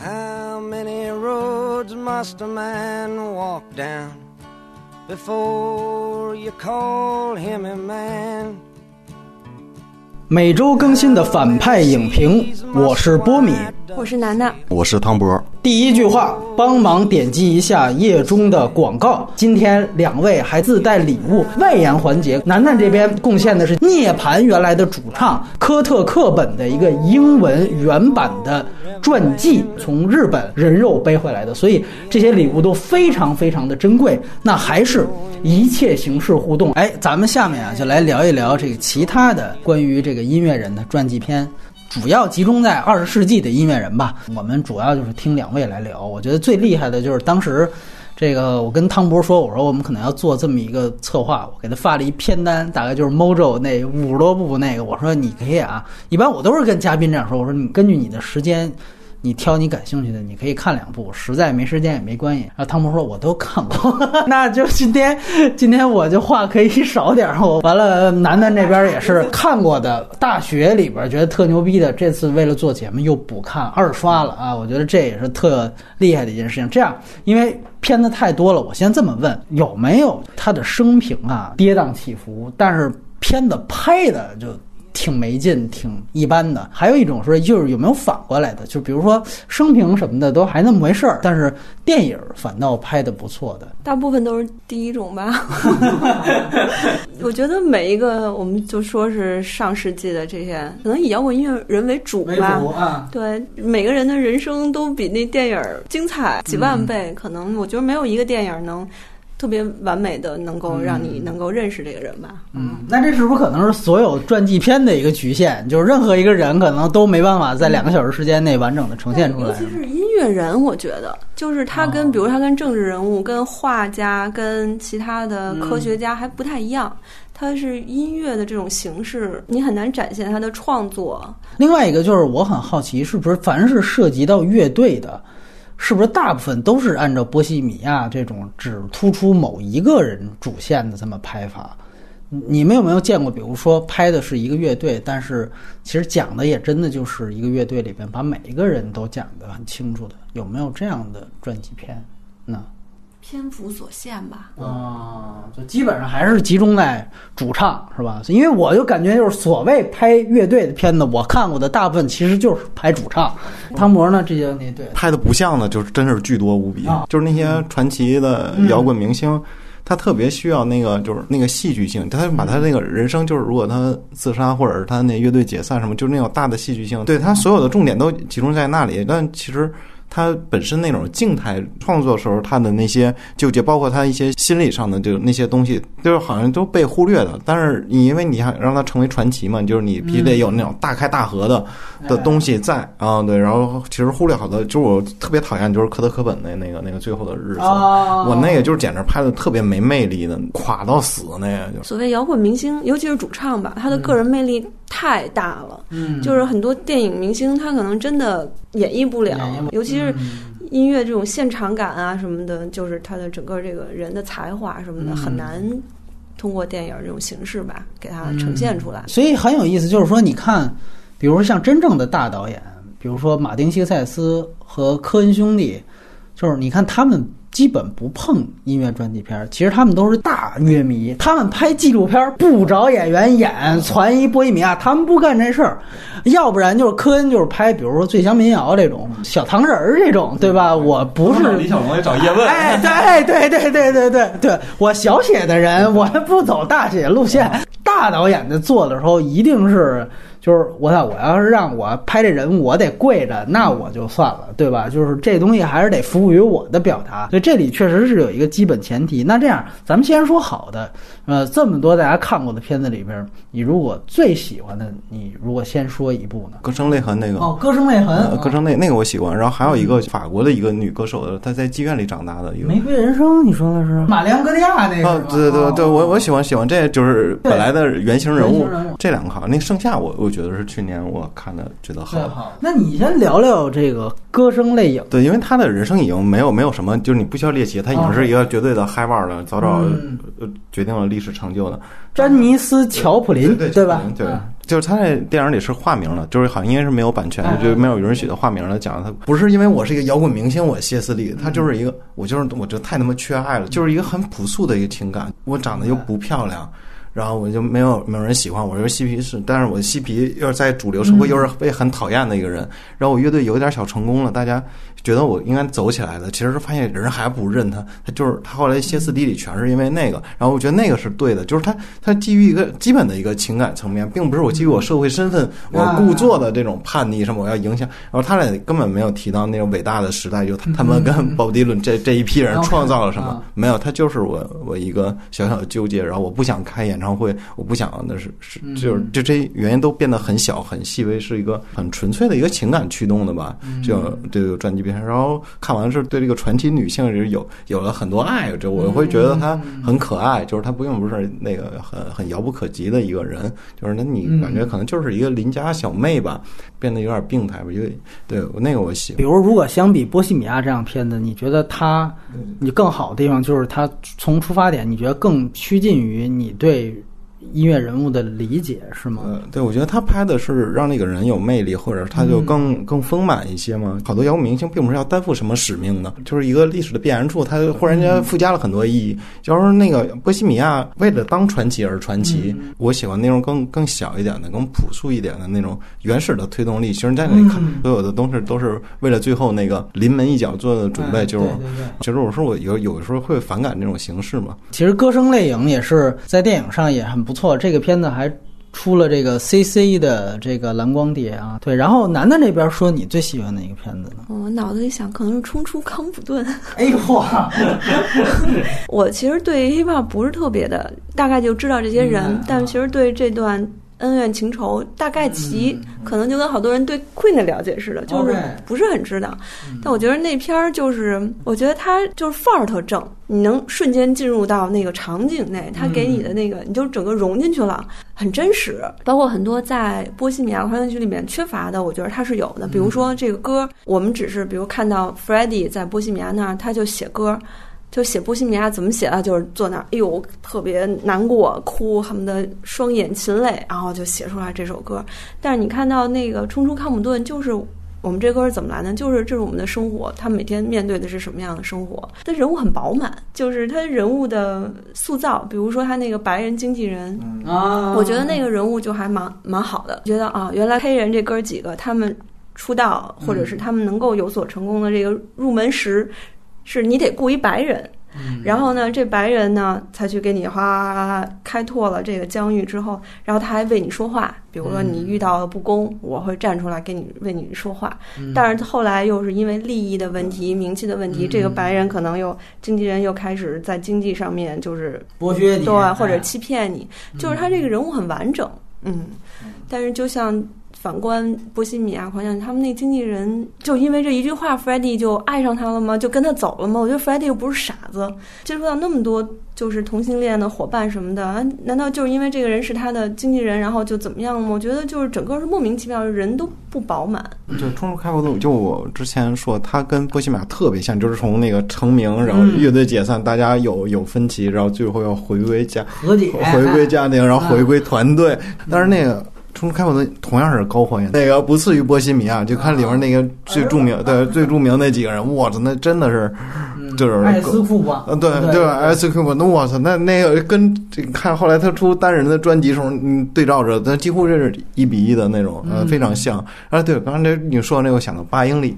How many roads must a man walk down before you call him a man? 每周更新的反派影评，我是波米。我是楠楠，我是汤博。第一句话，帮忙点击一下页中的广告。今天两位还自带礼物，外延环节，楠楠这边贡献的是涅槃原来的主唱科特·克本的一个英文原版的传记，从日本人肉背回来的，所以这些礼物都非常非常的珍贵。那还是一切形式互动。哎，咱们下面啊，就来聊一聊这个其他的关于这个音乐人的传记片。主要集中在二十世纪的音乐人吧。我们主要就是听两位来聊。我觉得最厉害的就是当时，这个我跟汤博说，我说我们可能要做这么一个策划，我给他发了一片单，大概就是 Mojo 那五十多部那个。我说你可以啊，一般我都是跟嘉宾这样说，我说你根据你的时间。你挑你感兴趣的，你可以看两部，实在没时间也没关系。然后汤姆说：“我都看过。”那就今天，今天我就话可以少点。我完了，楠楠这边也是看过的，大学里边觉得特牛逼的，这次为了做节目又补看二刷了啊！我觉得这也是特厉害的一件事情。这样，因为片子太多了，我先这么问：有没有他的生平啊跌宕起伏，但是片子拍的就？挺没劲，挺一般的。还有一种说，就是有没有反过来的，就比如说生平什么的都还那么回事儿，但是电影反倒拍的不错的。大部分都是第一种吧。我觉得每一个，我们就说是上世纪的这些，可能以摇滚音乐人为主吧。对，每个人的人生都比那电影精彩几万倍。可能我觉得没有一个电影能。特别完美的，能够让你能够认识这个人吧。嗯，那这是不是可能是所有传记片的一个局限？就是任何一个人可能都没办法在两个小时时间内完整的呈现出来。尤其是音乐人，我觉得就是他跟，比如他跟政治人物、跟画家、跟其他的科学家还不太一样。他是音乐的这种形式，你很难展现他的创作。另外一个就是我很好奇，是不是凡是涉及到乐队的？是不是大部分都是按照波西米亚这种只突出某一个人主线的这么拍法？你们有没有见过？比如说拍的是一个乐队，但是其实讲的也真的就是一个乐队里边把每一个人都讲得很清楚的，有没有这样的传记片？那？篇幅所限吧，啊，就基本上还是集中在主唱，是吧？因为我就感觉就是所谓拍乐队的片子，我看过的大部分其实就是拍主唱。汤博呢，这些那对拍的不像的，就是真是巨多无比。啊就是那些传奇的摇滚明星，他特别需要那个就是那个戏剧性，他把他那个人生，就是如果他自杀或者是他那乐队解散什么，就是那种大的戏剧性，对他所有的重点都集中在那里。但其实。他本身那种静态创作时候，他的那些纠结，包括他一些心理上的就那些东西，就是好像都被忽略的。但是你因为你想让他成为传奇嘛，就是你必须得有那种大开大合的的东西在啊，对。然后其实忽略好多，就是我特别讨厌就是科德·科本的那个那个最后的日子，我那个就是简直拍的特别没魅力的，垮到死那个。就所谓摇滚明星，尤其是主唱吧，他的个人魅力太大了。嗯，就是很多电影明星，他可能真的演绎不了，尤其。是音乐这种现场感啊什么的，就是他的整个这个人的才华什么的，很难通过电影这种形式吧给他呈现出来。所以很有意思，就是说，你看，比如说像真正的大导演，比如说马丁·西克塞斯和科恩兄弟，就是你看他们。基本不碰音乐专题片，其实他们都是大乐迷。他们拍纪录片不找演员演，传一波一米亚，他们不干这事儿。要不然就是科恩，就是拍，比如说最强民谣这种小糖人儿这种，对吧？我不是李小龙也找叶问。哎，对对对对对对对，我小写的人，我不走大写路线。大导演在做的时候，一定是。就是我操，我要是让我拍这人物，我得跪着，那我就算了，对吧？就是这东西还是得服务于我的表达，所以这里确实是有一个基本前提。那这样，咱们先说好的，呃，这么多大家看过的片子里边，你如果最喜欢的，你如果先说一部呢？歌声泪痕那个哦，歌声泪痕，歌声泪那个我喜欢。然后还有一个法国的一个女歌手的，她在妓院里长大的一个玫瑰人生，你说的是玛丽昂格利亚那个？哦，对对对，我我喜欢喜欢，这就是本来的原型人物。这两个好，那剩下我我觉得是去年我看的，觉得好。那你先聊聊这个歌声泪影。对，因为他的人生已经没有没有什么，就是你不需要猎奇，他已经是一个绝对的嗨腕了，早早决定了历史成就的。詹尼斯·乔普林，对吧？对，就是他在电影里是化名了，就是好像因为是没有版权，就没有允许的化名了。讲他不是因为我是一个摇滚明星，我歇斯底里，他就是一个我就是我觉得太他妈缺爱了，就是一个很朴素的一个情感。我长得又不漂亮。然后我就没有没有人喜欢我，因为嬉皮士，但是我嬉皮又是在主流社会又是被很讨厌的一个人。然后我乐队有一点小成功了，大家觉得我应该走起来了。其实是发现人还不认他，他就是他后来歇斯底里，全是因为那个。然后我觉得那个是对的，就是他他基于一个基本的一个情感层面，并不是我基于我社会身份我故作的这种叛逆什么我要影响。然后他俩根本没有提到那种伟大的时代，就他们跟鲍迪伦这这一批人创造了什么？没有，他就是我我一个小小的纠结。然后我不想开演唱。会，我不想，那是是，就是就这原因都变得很小很细微，是一个很纯粹的一个情感驱动的吧。就这个专辑片，然后看完是对这个传奇女性是有有了很多爱，就我会觉得她很可爱，就是她不用不是那个很很遥不可及的一个人，就是那你感觉可能就是一个邻家小妹吧，变得有点病态吧。因为对那个我喜，比如如果相比《波西米亚》这样片子，你觉得它你更好的地方就是它从出发点，你觉得更趋近于你对。音乐人物的理解是吗？呃，对，我觉得他拍的是让那个人有魅力，或者他就更更丰满一些嘛。好多摇滚明星并不是要担负什么使命的，就是一个历史的必然处，他忽然间附加了很多意义。就是那个波西米亚为了当传奇而传奇，我喜欢那种更更小一点的、更朴素一点的那种原始的推动力。其实，在那里看，所有的东西都是为了最后那个临门一脚做的准备。就是，其实我说我有有的时候会反感这种形式嘛。其实歌声泪影也是在电影上也很不。错，这个片子还出了这个 C C 的这个蓝光碟啊，对。然后楠楠这边说你最喜欢哪个片子呢？我脑子里想可能是《冲出康普顿》。哎呦嚯！我其实对 hiphop 不是特别的，大概就知道这些人，但其实对这段。恩怨情仇大概其可能就跟好多人对 Queen 的了解似的，就是不是很知道。但我觉得那片儿就是，我觉得他就是范儿特正，你能瞬间进入到那个场景内，他给你的那个，你就整个融进去了，很真实。包括很多在《波西米亚狂想曲》里面缺乏的，我觉得它是有的。比如说这个歌，我们只是比如看到 Freddie 在波西米亚那儿，他就写歌。就写波西米亚怎么写啊？就是坐那儿，哎呦，特别难过，哭，恨不得双眼噙泪，然后就写出来这首歌。但是你看到那个冲出康普顿，就是我们这歌是怎么来的？就是这是我们的生活，他每天面对的是什么样的生活？他人物很饱满，就是他人物的塑造，比如说他那个白人经纪人啊，我觉得那个人物就还蛮蛮好的。觉得啊，原来黑人这哥几个他们出道，或者是他们能够有所成功的这个入门时。是你得雇一白人，然后呢，这白人呢才去给你哗开拓了这个疆域之后，然后他还为你说话。比如说你遇到了不公，我会站出来给你为你说话。但是后来又是因为利益的问题、名气的问题，这个白人可能又经纪人又开始在经济上面就是剥削你，对，或者欺骗你。就是他这个人物很完整，嗯，但是就像。反观波西米亚狂想曲，他们那经纪人就因为这一句话 f r e d d y 就爱上他了吗？就跟他走了吗？我觉得 f r e d d y 又不是傻子，接触到那么多就是同性恋的伙伴什么的，难道就是因为这个人是他的经纪人，然后就怎么样了吗？我觉得就是整个是莫名其妙，人都不饱满。就冲出开普敦，就我之前说他跟波西米亚特别像，就是从那个成名，然后乐队解散，大家有有分歧，然后最后要回归家和解，回归家庭，然后回归团队，但是那个。冲出开普敦同样是高还原，那个不次于波西米亚，就看里面那个最著名，对最著名那几个人，我操，那真的是，就是艾斯库吧，对，对。对，艾斯库吧，那我操，那那个跟看后来他出单人的专辑时候，嗯，对照着，那几乎是一比一的那种，呃，非常像。啊，对，刚才你说的那个，我想到八英里。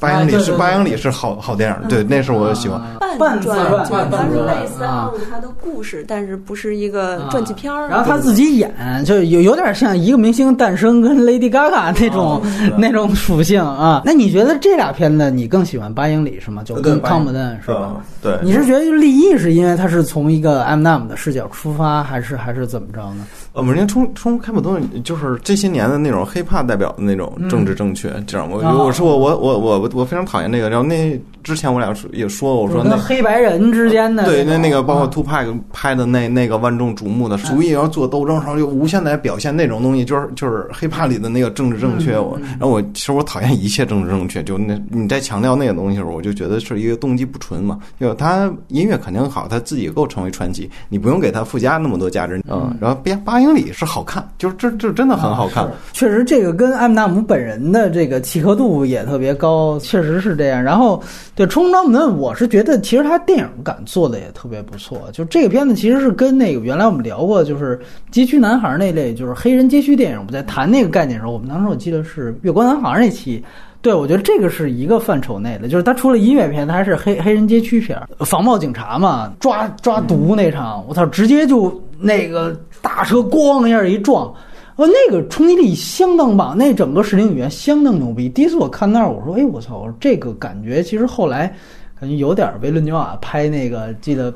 八英里是八英里是好好电影，对，那是我喜欢。半传，它是类似他的故事，但是不是一个传记片儿。然后他自己演，就有有点像一个明星诞生跟 Lady Gaga 那种那种属性啊。那你觉得这俩片子你更喜欢八英里是吗？就跟康姆顿是吧？对。你是觉得立意是因为他是从一个 M M 的视角出发，还是还是怎么着呢？呃，我人家冲冲开普敦就是这些年的那种 hiphop 代表的那种政治正确，这样我我说我我我我我非常讨厌那个，然后那之前我俩也说，我说那黑白人之间的对那那个包括 Two Pack 拍的那那个万众瞩目的，主意要做斗争然后就无限的表现那种东西，就是就是 hiphop 里的那个政治正确。我然后我其实我讨厌一切政治正确，就那你在强调那个东西的时候，我就觉得是一个动机不纯嘛。就他音乐肯定好，他自己够成为传奇，你不用给他附加那么多价值。嗯，然后八八。英里是好看，就是这这真的很好看。确实，这个跟艾姆纳姆本人的这个契合度也特别高，确实是这样。然后，对《冲撞门》，我是觉得其实他电影感做的也特别不错。就这个片子其实是跟那个原来我们聊过，就是街区男孩那类，就是黑人街区电影。我们在谈那个概念的时候，我们当时我记得是《月光男孩》那期。对，我觉得这个是一个范畴内的，就是他除了音乐片，他还是黑黑人街区片，防暴警察嘛，抓抓毒那场，我操，直接就那个大车咣一下一撞，呃，那个冲击力相当棒，那整个视听语言相当牛逼。第一次我看那儿，我说，哎，我操，我说这个感觉其实后来感觉有点维伦纽瓦拍那个，记得《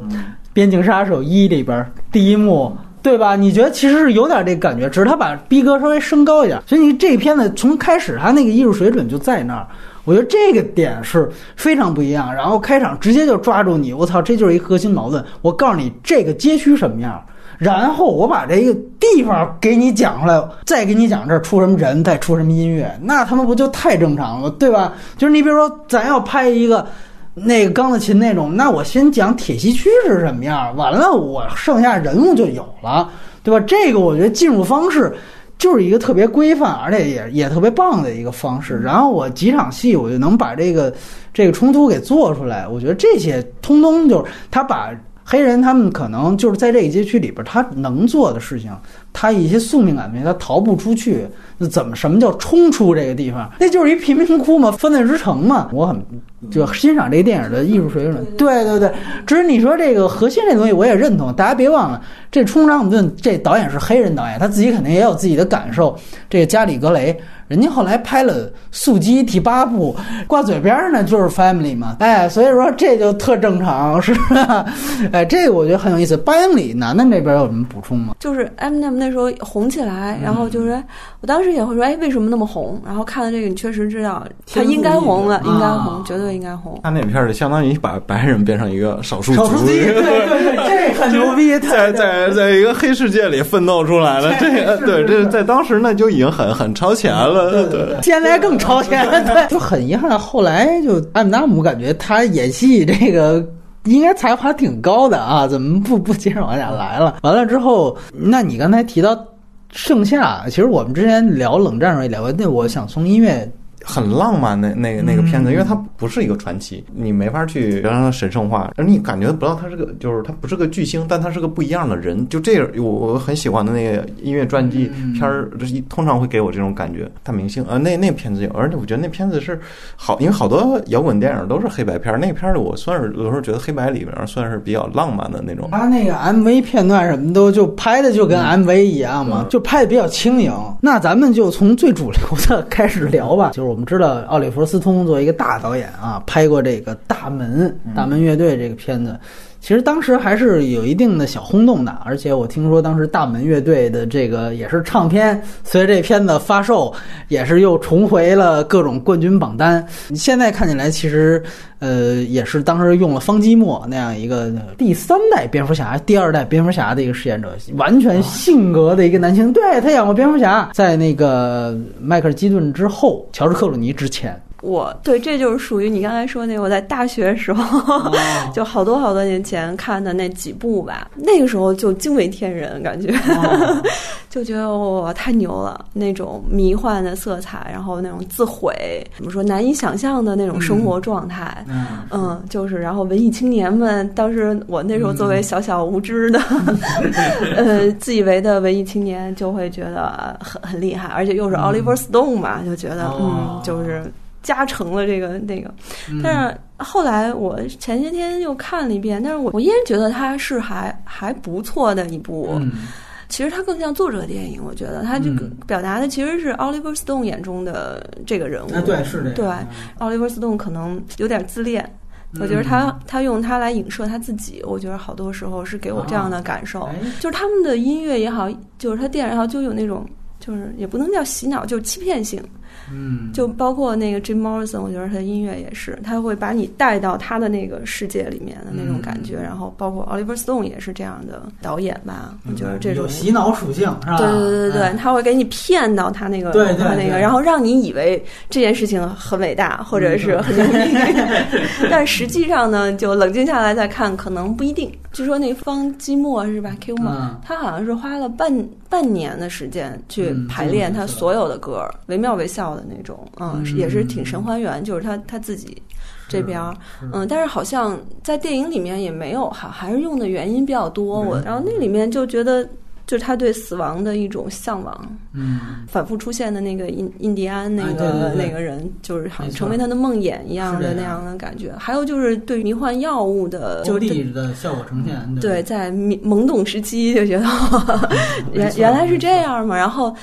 边境杀手一》里边第一幕。对吧？你觉得其实是有点这感觉，只是他把逼格稍微升高一点。所以你这片子从开始他那个艺术水准就在那儿，我觉得这个点是非常不一样。然后开场直接就抓住你，我操，这就是一核心矛盾。我告诉你这个街区什么样，然后我把这个地方给你讲出来，再给你讲这儿出什么人，再出什么音乐，那他们不就太正常了，对吧？就是你比如说，咱要拍一个。那个钢的琴那种，那我先讲铁西区是什么样，完了我剩下人物就有了，对吧？这个我觉得进入方式就是一个特别规范，而且也也特别棒的一个方式。然后我几场戏我就能把这个这个冲突给做出来。我觉得这些通通就是他把黑人他们可能就是在这个街区里边他能做的事情，他一些宿命感他逃不出去。那怎么什么叫冲出这个地方？那就是一贫民窟嘛，犯罪之城嘛。我很就欣赏这个电影的艺术水准。对对对，只是你说这个核心这东西，我也认同。大家别忘了，这《冲上顿》这导演是黑人导演，他自己肯定也有自己的感受。这个加里·格雷。人家后来拍了《速激》第八部，挂嘴边儿呢就是 family 嘛，哎，所以说这就特正常，是吧？哎，这个我觉得很有意思。八英里，楠楠这边有什么补充吗？就是 M M 那时候红起来，然后就是我当时也会说，哎，为什么那么红？然后看了这个，你确实知道他应该红了，应该红，绝对应该红。他那片儿相当于把白人变成一个少数族，对对对，这很 牛逼，在在在一个黑世界里奋斗出来了，这个对，这在当时那就已经很很超前了。对对，现在更超前，对，就很遗憾。后来就安纳姆感觉他演戏这个应该才华挺高的啊，怎么不不接着往下来了？完了之后，那你刚才提到盛夏，其实我们之前聊冷战时候也聊过，那我想从音乐。很浪漫的那个那个片子，因为它不是一个传奇，你没法去让它神圣化，而你感觉不到他是个，就是他不是个巨星，但他是个不一样的人。就这，我我很喜欢的那个音乐传记片儿，通常会给我这种感觉。大明星，呃，那那片子有，而且我觉得那片子是好，因为好多摇滚电影都是黑白片儿，那片儿我算是有时候觉得黑白里面算是比较浪漫的那种。他那个 MV 片段什么都就拍的就跟 MV 一样嘛，就拍的比较轻盈。那咱们就从最主流的开始聊吧，就是我们知道奥利弗斯通作为一个大导演啊，拍过这个《大门》《大门乐队》这个片子。其实当时还是有一定的小轰动的，而且我听说当时大门乐队的这个也是唱片，随着这片子发售，也是又重回了各种冠军榜单。现在看起来，其实呃也是当时用了方基莫那样一个第三代蝙蝠侠、第二代蝙蝠侠的一个饰演者，完全性格的一个男性。对他演过蝙蝠侠，在那个迈克尔基顿之后，乔治克鲁尼之前。我对，这就是属于你刚才说那个，我在大学时候，就好多好多年前看的那几部吧。那个时候就惊为天人，感觉 就觉得哇太牛了，那种迷幻的色彩，然后那种自毁，怎么说难以想象的那种生活状态。嗯，就是然后文艺青年们，当时我那时候作为小小无知的，呃，自以为的文艺青年，就会觉得很很厉害，而且又是 Oliver Stone 嘛，就觉得嗯，就是。加成了这个那个，但是后来我前些天又看了一遍，但是我我依然觉得它是还还不错的一部。其实它更像作者电影，我觉得它这个表达的其实是 Oliver Stone 眼中的这个人物。对，是的。对，Oliver Stone 可能有点自恋，我觉得他他用他来影射他自己，我觉得好多时候是给我这样的感受。就是他们的音乐也好，就是他电影也好，就有那种就是也不能叫洗脑，就是欺骗性。嗯，就包括那个 Jim Morrison，我觉得他的音乐也是，他会把你带到他的那个世界里面的那种感觉。然后包括 Oliver Stone 也是这样的导演吧，我觉得这种有洗脑属性是吧？对对对对，他会给你骗到他那个对他那个，然后让你以为这件事情很伟大或者是很牛逼，但实际上呢，就冷静下来再看，可能不一定。据说那方季莫是吧？Q 嘛，他好像是花了半半年的时间去排练他所有的歌，惟妙惟肖的那种，嗯，也是挺神还原，就是他他自己这边，嗯，但是好像在电影里面也没有，还还是用的原因比较多。我然后那里面就觉得。就是他对死亡的一种向往，嗯，反复出现的那个印印第安那个那个人，就是好像成为他的梦魇一样的那样的感觉。还有就是对迷幻药物的就的效果呈现，对，在懵懂时期就觉得 原原来是这样嘛。然后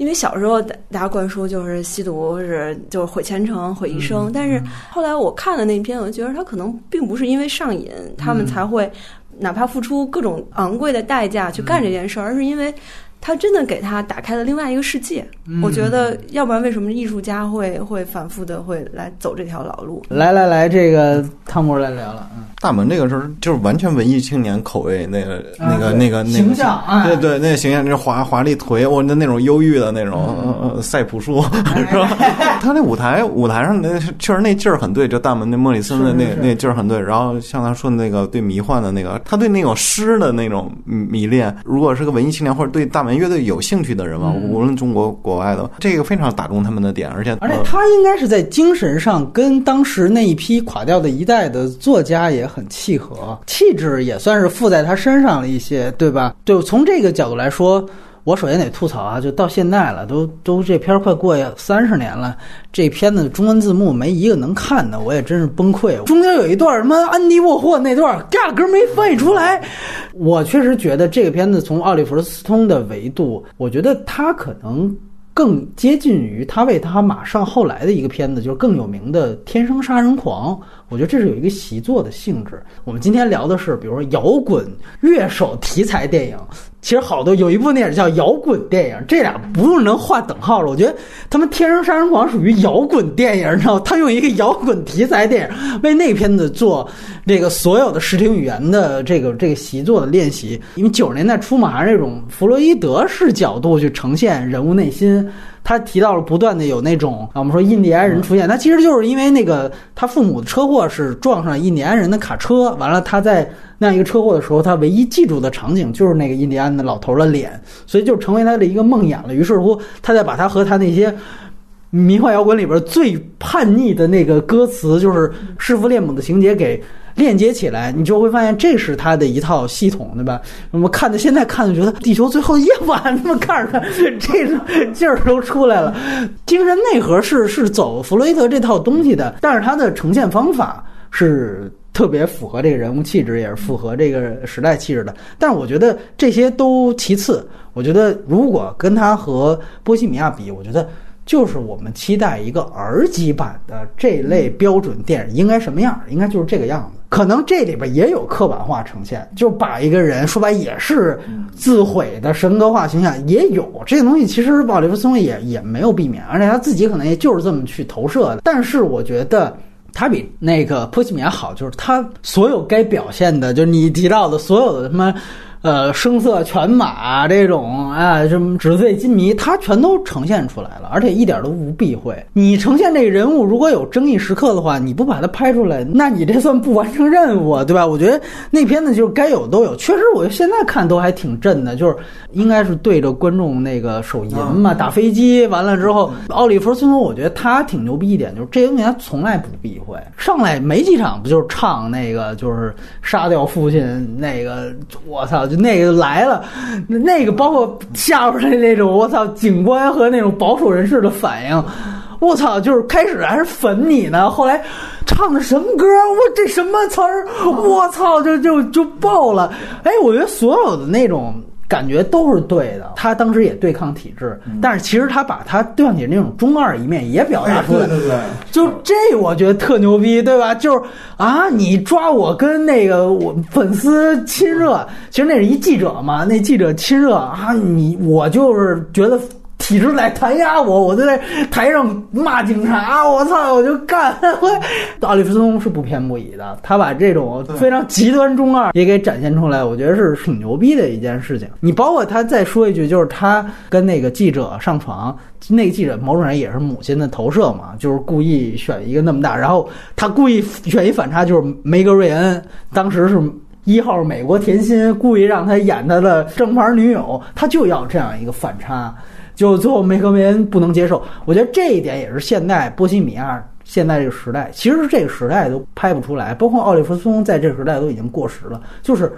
因为小时候大家灌输就是吸毒是就是毁前程毁一生，但是后来我看了那篇，我就觉得他可能并不是因为上瘾，他们才会。哪怕付出各种昂贵的代价去干这件事儿，而是因为。他真的给他打开了另外一个世界，我觉得，要不然为什么艺术家会会反复的会来走这条老路？来来来，这个汤姆来聊了。嗯，大门这个时候就是完全文艺青年口味，那个那个那个那个形象，对对，那个形象就是华华丽颓，我的那种忧郁的那种赛普树，是吧？他那舞台舞台上那确实那劲儿很对，就大门那莫里森的那那劲儿很对。然后像他说的那个对迷幻的那个，他对那种诗的那种迷恋，如果是个文艺青年或者对大门。乐队有兴趣的人嘛，无论中国国外的，这个非常打中他们的点，而且而且他应该是在精神上跟当时那一批垮掉的一代的作家也很契合，气质也算是附在他身上了一些，对吧？就从这个角度来说。我首先得吐槽啊，就到现在了，都都这片儿快过三十年了，这片子中文字幕没一个能看的，我也真是崩溃。中间有一段什么安迪沃霍那段，压根没翻译出来。我确实觉得这个片子从奥利弗斯通的维度，我觉得他可能更接近于他为他马上后来的一个片子，就是更有名的《天生杀人狂》。我觉得这是有一个习作的性质。我们今天聊的是，比如说摇滚乐手题材电影。其实好多有一部电影叫摇滚电影，这俩不用能划等号了。我觉得他们《天生杀人狂》属于摇滚电影，你知道他用一个摇滚题材电影为那片子做这个所有的视听语言的这个这个习作的练习。因为九十年代初嘛，还是这种弗洛伊德式角度去呈现人物内心。他提到了不断的有那种啊，我们说印第安人出现，他其实就是因为那个他父母的车祸是撞上印第安人的卡车，完了他在那样一个车祸的时候，他唯一记住的场景就是那个印第安的老头的脸，所以就成为他的一个梦魇了。于是乎，他再把他和他那些迷幻摇滚里边最叛逆的那个歌词，就是弑父恋母的情节给。链接起来，你就会发现这是他的一套系统，对吧？我们看的现在看的觉得《地球最后夜晚》，那么看着这种劲儿都出来了。精神内核是是走弗洛伊德这套东西的，但是他的呈现方法是特别符合这个人物气质，也是符合这个时代气质的。但是我觉得这些都其次，我觉得如果跟他和《波西米亚》比，我觉得。就是我们期待一个儿级版的这类标准电影应该什么样？应该就是这个样子。可能这里边也有刻板化呈现，就把一个人说白也是自毁的神格化形象，也有这个东西。其实鲍里弗松也也没有避免，而且他自己可能也就是这么去投射的。但是我觉得他比那个波西米亚好，就是他所有该表现的，就是你提到的所有的什么。呃，声色犬马这种啊，什么纸醉金迷，他全都呈现出来了，而且一点都不避讳。你呈现这个人物如果有争议时刻的话，你不把它拍出来，那你这算不完成任务啊，对吧？我觉得那片子就是该有都有，确实，我现在看都还挺震的，就是应该是对着观众那个手淫嘛，打飞机完了之后，奥利弗·孙我觉得他挺牛逼一点，就是这东西他从来不避讳，上来没几场不就是唱那个就是杀掉父亲那个，我操！就那个来了，那个包括下边的那种，我操，警官和那种保守人士的反应，我操，就是开始还是粉你呢，后来唱的什么歌？我这什么词儿？我操，就就就爆了！哎，我觉得所有的那种。感觉都是对的。他当时也对抗体制，但是其实他把他对抗体制那种中二一面也表达出来。对对对，就这我觉得特牛逼，对吧？就是啊，你抓我跟那个我粉丝亲热，其实那是一记者嘛，那记者亲热啊，你我就是觉得。体制在弹压我，我就在台上骂警察，我操，我就干。奥利弗斯通是不偏不倚的，他把这种非常极端中二也给展现出来，我觉得是挺牛逼的一件事情。你包括他再说一句，就是他跟那个记者上床，那个记者某种人也是母亲的投射嘛，就是故意选一个那么大，然后他故意选一反差，就是梅格瑞恩当时是。一号美国甜心故意让他演他的正牌女友，他就要这样一个反差，就最后梅格梅恩不能接受。我觉得这一点也是现代波西米亚现在这个时代，其实这个时代都拍不出来，包括奥利弗斯通在这个时代都已经过时了。就是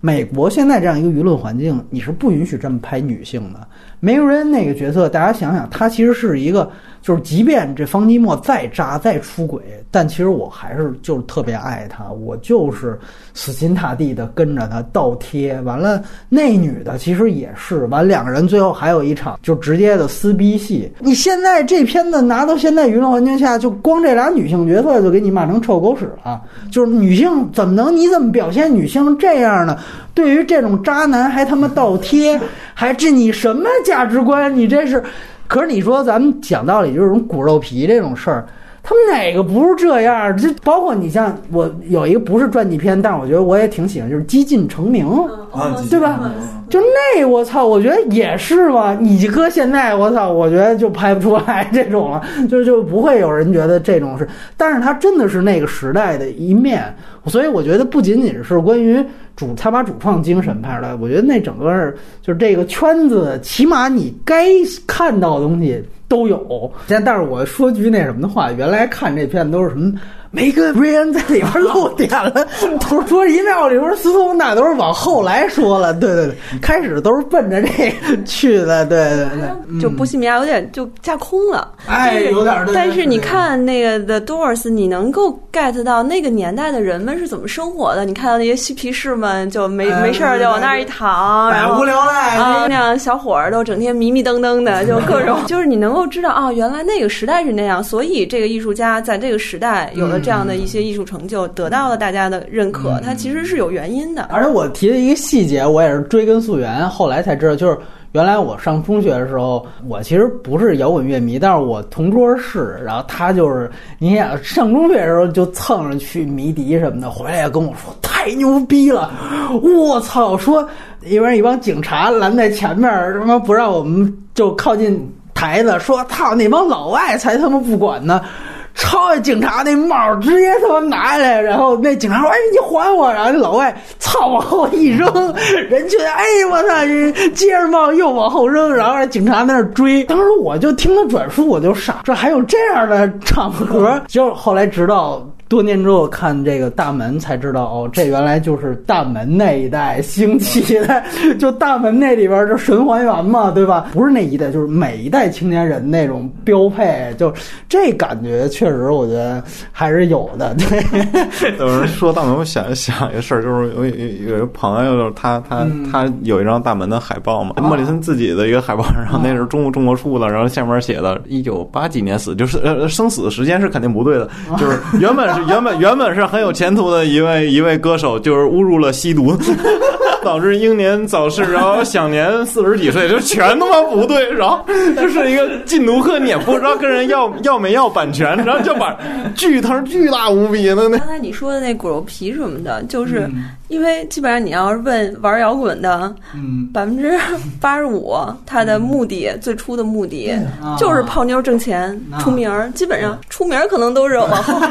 美国现在这样一个舆论环境，你是不允许这么拍女性的。梅格恩那个角色，大家想想，他其实是一个。就是即便这方季莫再渣再出轨，但其实我还是就是特别爱他，我就是死心塌地的跟着他倒贴。完了，那女的其实也是完，两个人最后还有一场就直接的撕逼戏。你现在这片子拿到现在舆论环境下，就光这俩女性角色就给你骂成臭狗屎了。就是女性怎么能你怎么表现女性这样呢？对于这种渣男还他妈倒贴，还这你什么价值观？你这是？可是你说咱们讲道理，就是这种骨肉皮这种事儿，他们哪个不是这样？就包括你像我有一个不是传记片，但是我觉得我也挺喜欢，就是《激进成名》，对吧？就那我操，我觉得也是嘛。你搁现在我操，我觉得就拍不出来这种了，就就不会有人觉得这种是。但是它真的是那个时代的一面，所以我觉得不仅仅是关于。主他把主创精神拍出来，我觉得那整个就是这个圈子，起码你该看到的东西都有。现在，但是我说句那什么的话，原来看这片都是什么？梅根瑞恩在里边露点了，都说一妙里边斯通，那都是往后来说了。对对对，开始都是奔着这个去的。对对对，就波西米亚有点就架空了。哎，有点。但是你看那个 The Doors，你能够 get 到那个年代的人们是怎么生活的？你看到那些嬉皮士们就没没事儿就往那儿一躺，然后无聊赖啊，那样小伙儿都整天迷迷瞪瞪的，就各种，就是你能够知道啊，原来那个时代是那样，所以这个艺术家在这个时代有了。这样的一些艺术成就得到了大家的认可，它其实是有原因的。而且我提的一个细节，我也是追根溯源，后来才知道，就是原来我上中学的时候，我其实不是摇滚乐迷，但是我同桌是，然后他就是，你想上中学的时候就蹭着去迷笛什么的，回来也跟我说太牛逼了，我操！说因为一帮警察拦在前面，什么不让我们就靠近台子，说操那帮老外才他妈不管呢。抄着警察那帽，直接他妈拿下来，然后那警察说：“哎，你还我！”然后那老外操往后一扔，人觉得：“哎，我操！”接着帽又往后扔，然后警察在那追。当时我就听他转述，我就傻，这还有这样的场合？就后来知道。多年之后看这个大门才知道哦，这原来就是大门那一代兴起的，就大门那里边就神还原嘛，对吧？不是那一代，就是每一代青年人那种标配，就这感觉确实我觉得还是有的。对，有人说大门，我想想一个事儿，就是有有一个朋友，他他他有一张大门的海报嘛，莫里森自己的一个海报，然后那是中中国出的，然后下面写的一九八几年死，就是呃生死时间是肯定不对的，就是原本。原本原本是很有前途的一位一位歌手，就是误入了吸毒，导致英年早逝，然后享年四十几岁，就全他妈不对。然后就是一个禁毒客，你也不知道跟人要要没要版权，然后就把巨头巨大无比的那。刚才你说的那骨肉皮什么的，就是因为基本上你要是问玩摇滚的，嗯，百分之八十五，他的目的最初的目的就是泡妞挣钱出名儿，基本上出名儿可能都是往后。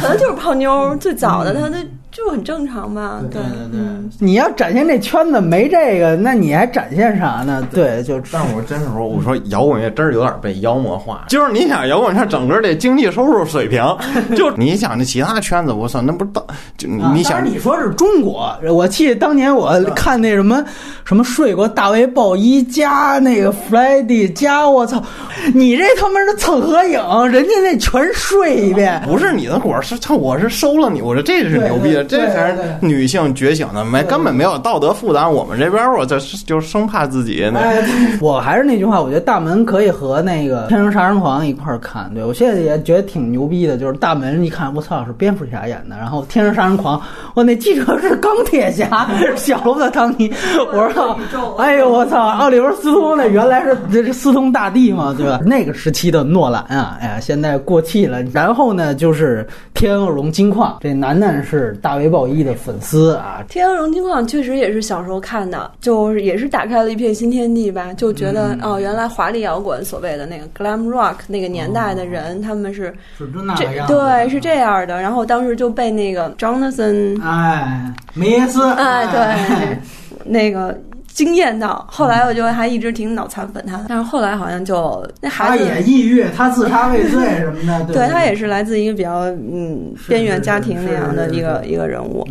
可能就是泡妞最早的，他那就很正常嘛。对对对，你要展现这圈子没这个，那你还展现啥呢？对，就。但我真是说，我说摇滚乐真是有点被妖魔化。就是你想摇滚乐整个这经济收入水平，就你想那其他圈子，我操，那不是当就你想你说是中国，我记得当年我看那什么什么睡过大卫鲍伊加那个弗莱迪加，我操，你这他妈是蹭合影，人家那全睡一遍。不是你的果是他，我是收了你，我说这是牛逼的。这才是女性觉醒的，没根本没有道德负担。我们这边我这就生怕自己那。我还是那句话，我觉得大门可以和那个《天生杀人狂》一块儿看。对我现在也觉得挺牛逼的，就是大门一看，我操，是蝙蝠侠演的。然后《天生杀人狂》，我那记者是钢铁侠，小罗伯特·唐尼。我说，哎呦，我操，奥利弗·斯通那原来是这是斯通大帝嘛，对吧？那个时期的诺兰啊，哎呀，现在过气了。然后呢，就是《天鹅绒金矿》，这楠楠是大卫鲍伊的粉丝啊。《天鹅绒金矿》确实也是小时候看的，就是也是打开了一片新天地吧，就觉得哦，原来华丽摇滚所谓的那个 glam rock 那个年代的人，他们是是那样，对，是这样的。然后当时就被那个 Jonathan，哎，梅耶斯，哎，对，那个。惊艳到，后来我就还一直挺脑残粉他，但是后来好像就那孩子也抑郁，他自杀未遂什么的。对他也是来自一个比较嗯边缘家庭那样的一个一个人物。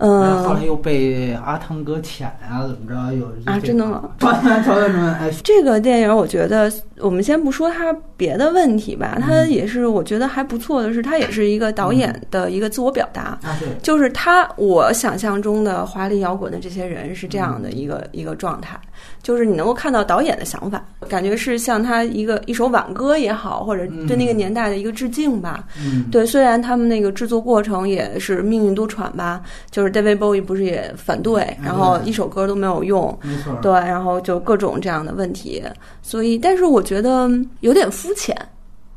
嗯，后来又被阿汤哥潜啊，怎么着？有啊，真的吗？传传传传！哎，这个电影我觉得，我们先不说他别的问题吧，他也是我觉得还不错的是，他也是一个导演的一个自我表达。啊，对，就是他我想象中的华丽摇滚的这些人是这样的一个一个状态。就是你能够看到导演的想法，感觉是像他一个一首挽歌也好，或者对那个年代的一个致敬吧。嗯，对，虽然他们那个制作过程也是命运多舛吧，就是 David Bowie 不是也反对，然后一首歌都没有用，没错，对，然后就各种这样的问题，所以，但是我觉得有点肤浅，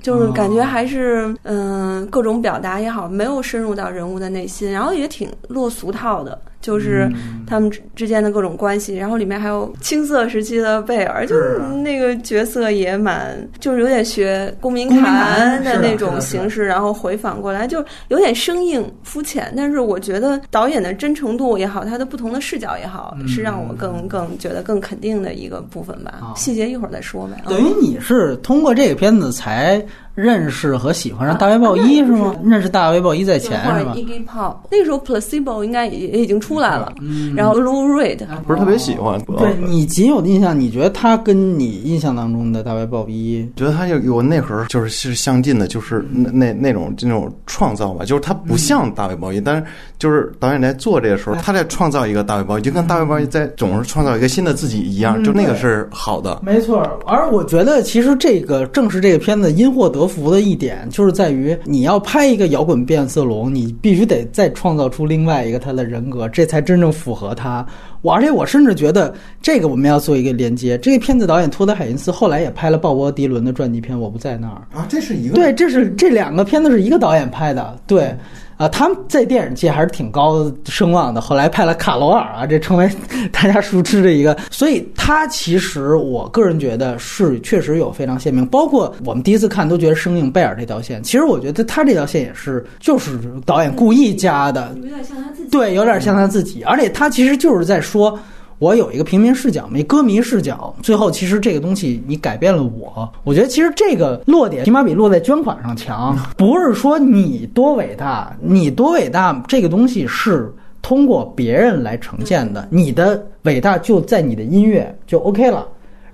就是感觉还是嗯，各种表达也好，没有深入到人物的内心，然后也挺落俗套的。就是他们之之间的各种关系，然后里面还有青涩时期的贝尔，就是那个角色也蛮，就是有点学公民谈的那种形式，然后回访过来，就有点生硬肤浅。但是我觉得导演的真诚度也好，他的不同的视角也好，是让我更更觉得更肯定的一个部分吧。细节一会儿再说呗。等于你是通过这个片子才。认识和喜欢上大卫鲍伊是吗？认识大卫鲍伊在前是吧？Iggy Pop 那个时候 Placebo 应该也也已经出来了，然后 Lou Reed 不是特别喜欢。对你仅有的印象，你觉得他跟你印象当中的大卫鲍伊，觉得他有有内核，就是是相近的，就是那那那种那种创造吧，就是他不像大卫鲍伊，但是就是导演在做这个时候，他在创造一个大卫鲍伊，就跟大卫鲍伊在总是创造一个新的自己一样，就那个是好的。没错，而我觉得其实这个正是这个片子因祸得。服的一点就是在于，你要拍一个摇滚变色龙，你必须得再创造出另外一个他的人格，这才真正符合他。我而且我甚至觉得，这个我们要做一个连接。这个片子导演托德海因斯后来也拍了鲍勃迪伦的传记片《我不在那儿》啊，这是一个对，这是这两个片子是一个导演拍的，对。啊，他们在电影界还是挺高声望的。后来派了卡罗尔啊，这成为 大家熟知的一个。所以他其实，我个人觉得是确实有非常鲜明。包括我们第一次看都觉得生硬贝尔这条线，其实我觉得他这条线也是就是导演故意加的，有点像他自己。对，有点像他自己，而且他其实就是在说。我有一个平民视角，没歌迷视角。最后，其实这个东西你改变了我。我觉得其实这个落点起码比落在捐款上强。不是说你多伟大，你多伟大，这个东西是通过别人来呈现的。你的伟大就在你的音乐就 OK 了。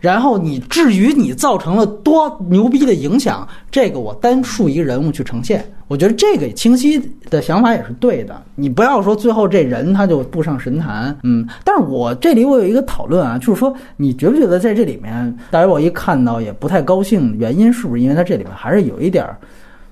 然后你至于你造成了多牛逼的影响，这个我单数一个人物去呈现，我觉得这个清晰的想法也是对的。你不要说最后这人他就步上神坛，嗯。但是我这里我有一个讨论啊，就是说你觉不觉得在这里面，大家我一看到也不太高兴，原因是不是因为他这里面还是有一点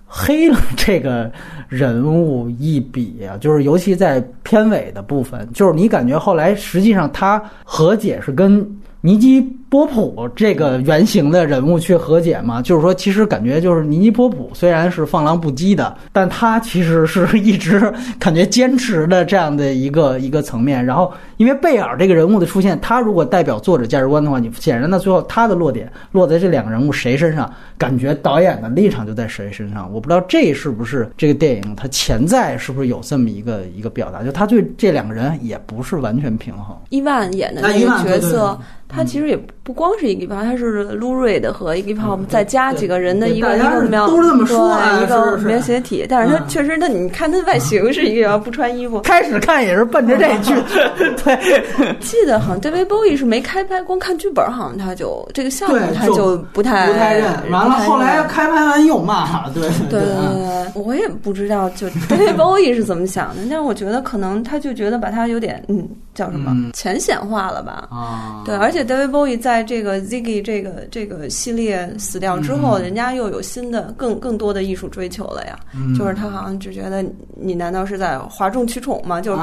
黑了这个人物一笔啊？就是尤其在片尾的部分，就是你感觉后来实际上他和解是跟。尼基波普这个原型的人物去和解嘛？就是说，其实感觉就是尼尼波普虽然是放浪不羁的，但他其实是一直感觉坚持的这样的一个一个层面。然后，因为贝尔这个人物的出现，他如果代表作者价值观的话，你显然呢最后他的落点落在这两个人物谁身上？感觉导演的立场就在谁身上？我不知道这是不是这个电影它潜在是不是有这么一个一个表达？就他对这两个人也不是完全平衡。伊万演的那个角色。他其实也不光是一个 pop，它是 Lou Reed 和一个 pop 再加几个人的一个一个描都是这么说一个描写体。但是他确实，那你看它外形是一个不穿衣服。开始看也是奔着这去，对。记得好像 David Bowie 是没开拍，光看剧本好像他就这个项目他就不太不太认。完了后来开拍完又骂，对对对对。我也不知道就 David Bowie 是怎么想的，但是我觉得可能他就觉得把他有点嗯。叫什么浅显化了吧？啊，对，而且 David Bowie 在这个 Ziggy 这个这个系列死掉之后，人家又有新的更更多的艺术追求了呀。就是他好像只觉得你难道是在哗众取宠吗？就是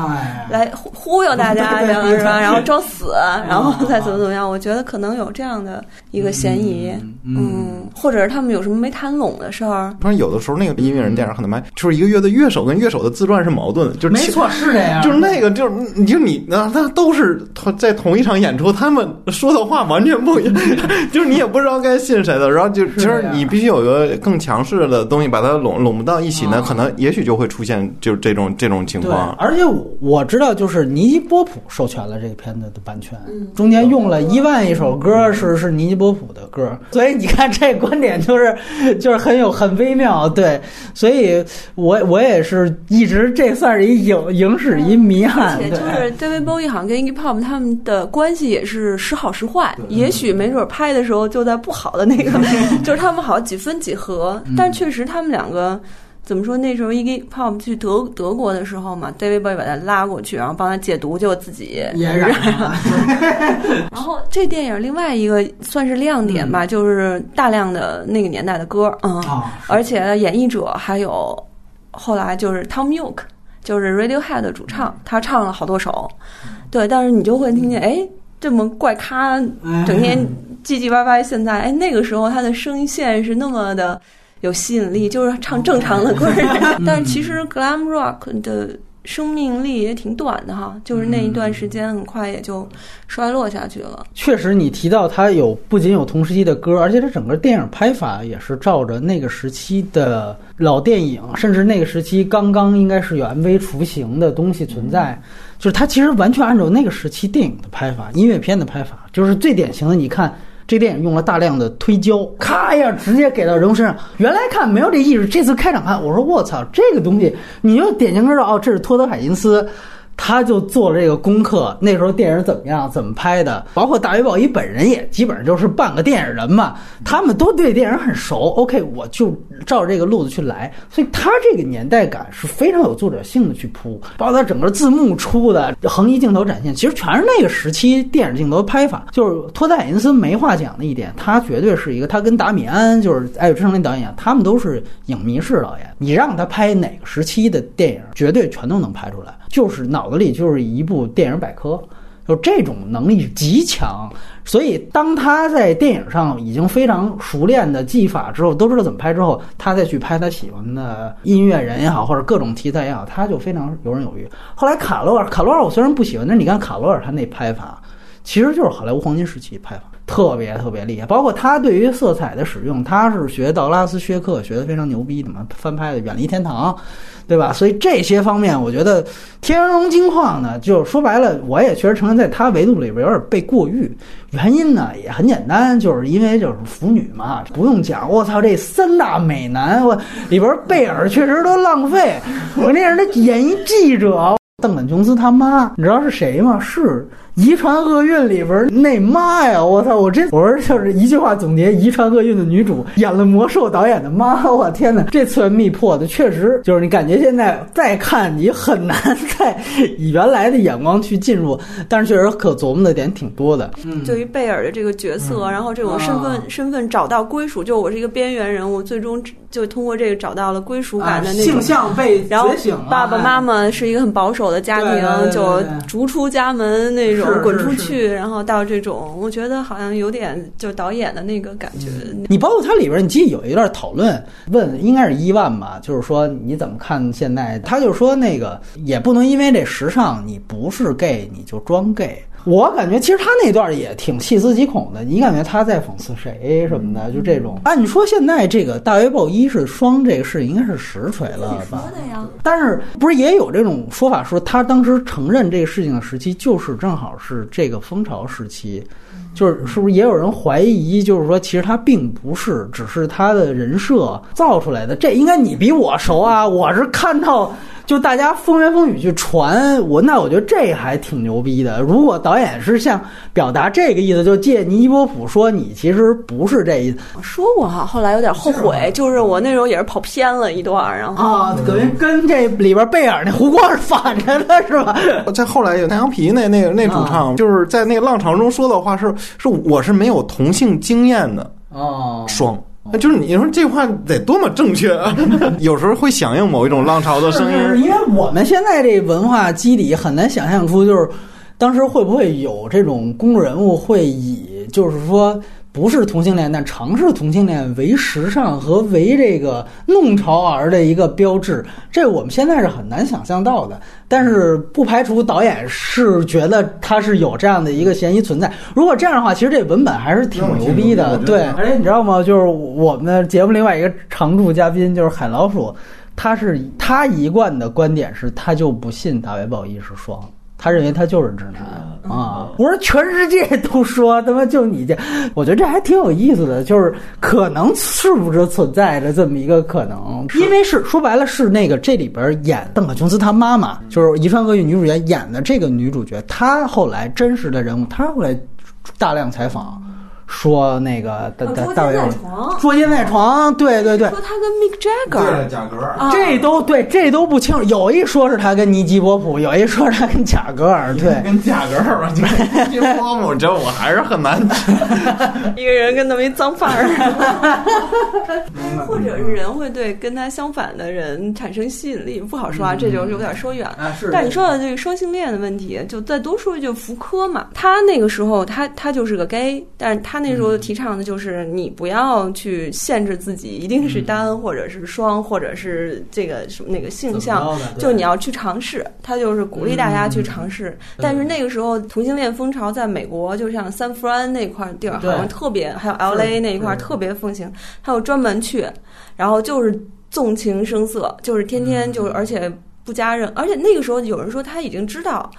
来忽忽悠大家，是吧？然后装死，然后再怎么怎么样？我觉得可能有这样的一个嫌疑，嗯，或者是他们有什么没谈拢的事儿。不然有的时候那个音乐人电影可能卖，就是一个乐队乐手跟乐手的自传是矛盾的，就是没错是这样，就是那个就是你就你那。那都是同在同一场演出，他们说的话完全不一样，就是你也不知道该信谁的。然后就其实你必须有一个更强势的东西把它拢拢不到一起呢，可能也许就会出现就这种这种情况。而且我知道，就是尼基波普授权了这个片子的版权，中间用了一万一首歌是是尼基波普的歌，所以你看这观点就是 就是很有很微妙。对，所以我我也是一直这算是一影影史一谜案。就是 David Bowie 好像跟 Iggy Pop 他们的关系也是时好时坏，也许没准拍的时候就在不好的那个，就是他们好几分几何。但确实他们两个怎么说？那时候 Iggy Pop 去德德国的时候嘛，David Bowie 把他拉过去，然后帮他解毒，就自己也染了。然后这电影另外一个算是亮点吧，就是大量的那个年代的歌，嗯，而且演绎者还有后来就是 Tom York。就是 Radiohead 的主唱，他唱了好多首，对，但是你就会听见，哎，这么怪咖，整天唧唧歪歪。现在，哎，那个时候他的声音线是那么的有吸引力，就是唱正常的歌。但其实 Glam Rock 的。生命力也挺短的哈，就是那一段时间很快也就衰落下去了。确实，你提到他有不仅有同时期的歌，而且他整个电影拍法也是照着那个时期的老电影，甚至那个时期刚刚应该是有 MV 雏形的东西存在，就是它其实完全按照那个时期电影的拍法、音乐片的拍法，就是最典型的。你看。这电影用了大量的推胶，咔一下直接给到人物身上。原来看没有这意识，这次开场看，我说我操，这个东西，你就典型知道哦，这是托德海因斯。他就做了这个功课，那时候电影怎么样，怎么拍的，包括大卫鲍伊本人也基本上就是半个电影人嘛，他们都对电影很熟。OK，我就照这个路子去来，所以他这个年代感是非常有作者性的去铺，包括他整个字幕出的横移镜头展现，其实全是那个时期电影镜头拍法。就是托戴因斯没话讲的一点，他绝对是一个，他跟达米安就是《爱乐之城》那导演，他们都是影迷式导演，你让他拍哪个时期的电影，绝对全都能拍出来。就是脑子里就是一部电影百科，就这种能力极强，所以当他在电影上已经非常熟练的技法之后，都知道怎么拍之后，他再去拍他喜欢的音乐人也好，或者各种题材也好，他就非常游刃有余。后来卡罗尔，卡罗尔我虽然不喜欢，但是你看卡罗尔他那拍法，其实就是好莱坞黄金时期拍法，特别特别厉害。包括他对于色彩的使用，他是学道拉斯薛克学的非常牛逼的嘛，翻拍的《远离天堂》。对吧？所以这些方面，我觉得天荣金矿呢，就说白了，我也确实承认，在他维度里边有点被过誉。原因呢也很简单，就是因为就是腐女嘛，不用讲。我操，这三大美男，我里边贝尔确实都浪费。我那人的演艺记者邓肯·琼斯他妈，你知道是谁吗？是。遗传厄运里边那妈呀！我操！我这我说就是一句话总结：遗传厄运的女主演了魔兽导演的妈！我天哪！这次密破的确实就是你感觉现在再看你很难再以原来的眼光去进入，但是确实可琢磨的点挺多的。嗯，对于贝尔的这个角色，然后这种身份身份找到归属，就我是一个边缘人物，最终就通过这个找到了归属感的那种。性向被然后爸爸妈妈是一个很保守的家庭，就逐出家门那种。滚出去，然后到这种，我觉得好像有点就导演的那个感觉。你包括它里边，你记得有一段讨论，问应该是伊万吧，就是说你怎么看现在？他就说那个也不能因为这时尚，你不是 gay 你就装 gay。我感觉其实他那段也挺细思极恐的。你感觉他在讽刺谁什么的？就这种。按你说现在这个大卫鲍伊是双这个事应该是实锤了吧？说的呀。但是不是也有这种说法，说他当时承认这个事情的时期就是正好是这个风潮时期。就是是不是也有人怀疑，就是说其实他并不是，只是他的人设造出来的。这应该你比我熟啊，我是看到。就大家风言风语去传我，那我觉得这还挺牛逼的。如果导演是像表达这个意思，就借尼波普说你其实不是这意思。说过哈，后来有点后悔，就是我那时候也是跑偏了一段，然后啊，等于跟这里边贝尔那胡光是反着的，是吧？在后来有太阳皮那那那主唱，就是在那个浪潮中说的话是是我是没有同性经验的哦，双。那就是你说这话得多么正确啊！有时候会响应某一种浪潮的声音，因为我们现在这文化基底很难想象出，就是当时会不会有这种公众人物会以，就是说。不是同性恋，但尝试同性恋为时尚和为这个弄潮儿的一个标志，这我们现在是很难想象到的。但是不排除导演是觉得他是有这样的一个嫌疑存在。如果这样的话，其实这文本还是挺牛逼的。对，而且你知道吗？就是我们的节目另外一个常驻嘉宾就是海老鼠，他是他一贯的观点是，他就不信大卫鲍伊是双。他认为他就是直男啊！我说全世界都说他妈就你这，我觉得这还挺有意思的，就是可能是不是存在着这么一个可能？因为是说白了是那个这里边演邓可琼斯他妈妈，就是《遗传厄运》女主角演的这个女主角，她后来真实的人物，她后来大量采访。说那个大大大卫，捉奸在床，对对对。说他跟 Mick Jagger，贾格尔这都对，这都不清楚。有一说是他跟尼基波普，有一说是他跟贾格尔，对，跟贾格尔吧。尼基波普，这我还是很难。一个人跟那么一脏范儿，或者是人会对跟他相反的人产生吸引力，不好说啊，这就有点说远了。但你说的这个双性恋的问题，就再多说一句，福柯嘛，他那个时候他他就是个 gay，但是他。那时候提倡的就是你不要去限制自己，一定是单或者是双，或者是这个什么那个性向，就你要去尝试。他就是鼓励大家去尝试。但是那个时候同性恋风潮在美国，就像三弗安那块地儿，好像特别，还有 L A 那一块特别风行。他有专门去，然后就是纵情声色，就是天天就是，而且不加任。而且那个时候有人说他已经知道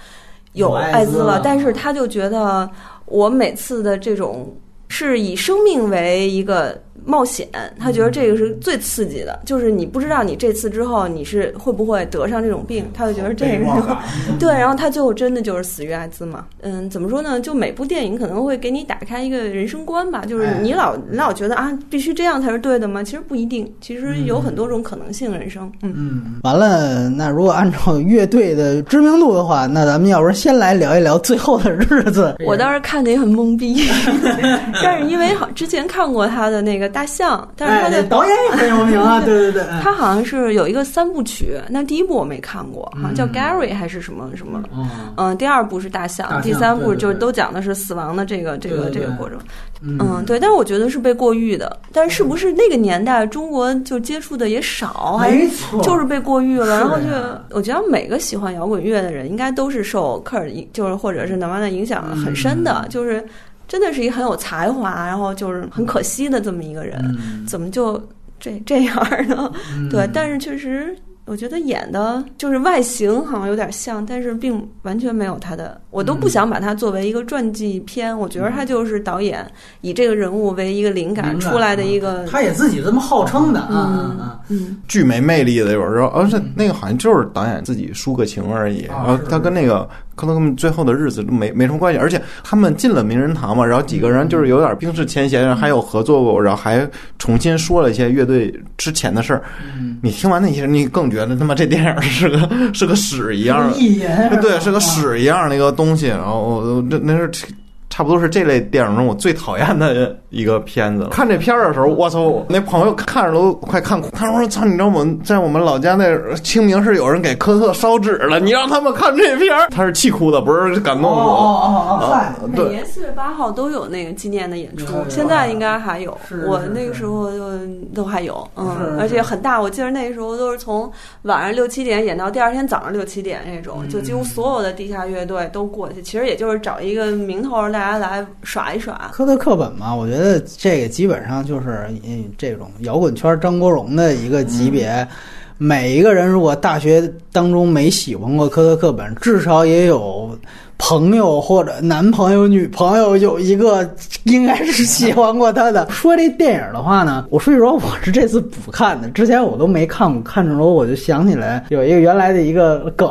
有艾滋了，但是他就觉得我每次的这种。是以生命为一个。冒险，他觉得这个是最刺激的，就是你不知道你这次之后你是会不会得上这种病，他就觉得这个 对，然后他最后真的就是死于艾滋嘛。嗯，怎么说呢？就每部电影可能会给你打开一个人生观吧，就是你老你老觉得啊，必须这样才是对的吗？其实不一定，其实有很多种可能性。人生，嗯嗯。完了，那如果按照乐队的知名度的话，那咱们要不然先来聊一聊《最后的日子》。我当时看的也很懵逼，但是因为好之前看过他的那个。大象，但是他的导演也很有名啊，对对对，他好像是有一个三部曲，那第一部我没看过，好像叫 Gary 还是什么什么，嗯，第二部是大象，第三部就是都讲的是死亡的这个这个这个过程，嗯，对，但是我觉得是被过誉的，但是是不是那个年代中国就接触的也少，没错，就是被过誉了，然后就我觉得每个喜欢摇滚乐的人应该都是受科尔就是或者是南湾的影响很深的，就是。真的是一个很有才华，然后就是很可惜的这么一个人，怎么就这这样呢？对，但是确实。我觉得演的就是外形好像有点像，但是并完全没有他的。我都不想把他作为一个传记片，我觉得他就是导演以这个人物为一个灵感出来的一个。他也自己这么号称的啊，嗯，巨没魅力的，有时候，而且那个好像就是导演自己抒个情而已。然后他跟那个可能最后的日子没没什么关系，而且他们进了名人堂嘛，然后几个人就是有点冰释前嫌，还有合作过，然后还重新说了一些乐队之前的事儿。你听完那些，你更觉得他妈这电影是个是个屎一样，对，是个屎一样的一个东西。然后这那是。差不多是这类电影中我最讨厌的一个片子。看这片儿的时候，我操，那朋友看着都快看哭。他说：“操，你知道我们在我们老家那清明是有人给科特烧纸了，你让他们看这片儿，他是气哭的，不是感动的。”哦哦哦，每年四月八号都有那个纪念的演出，现在应该还有。我那个时候就都还有，嗯，而且很大。我记得那个时候都是从晚上六七点演到第二天早上六七点那种，就几乎所有的地下乐队都过去。其实也就是找一个名头来。来耍一耍，科特课本嘛，我觉得这个基本上就是嗯这种摇滚圈张国荣的一个级别。每一个人如果大学当中没喜欢过科特课本，至少也有朋友或者男朋友、女朋友有一个应该是喜欢过他的。说这电影的话呢，我说句实话，我是这次补看的，之前我都没看过。看着我我就想起来有一个原来的一个梗，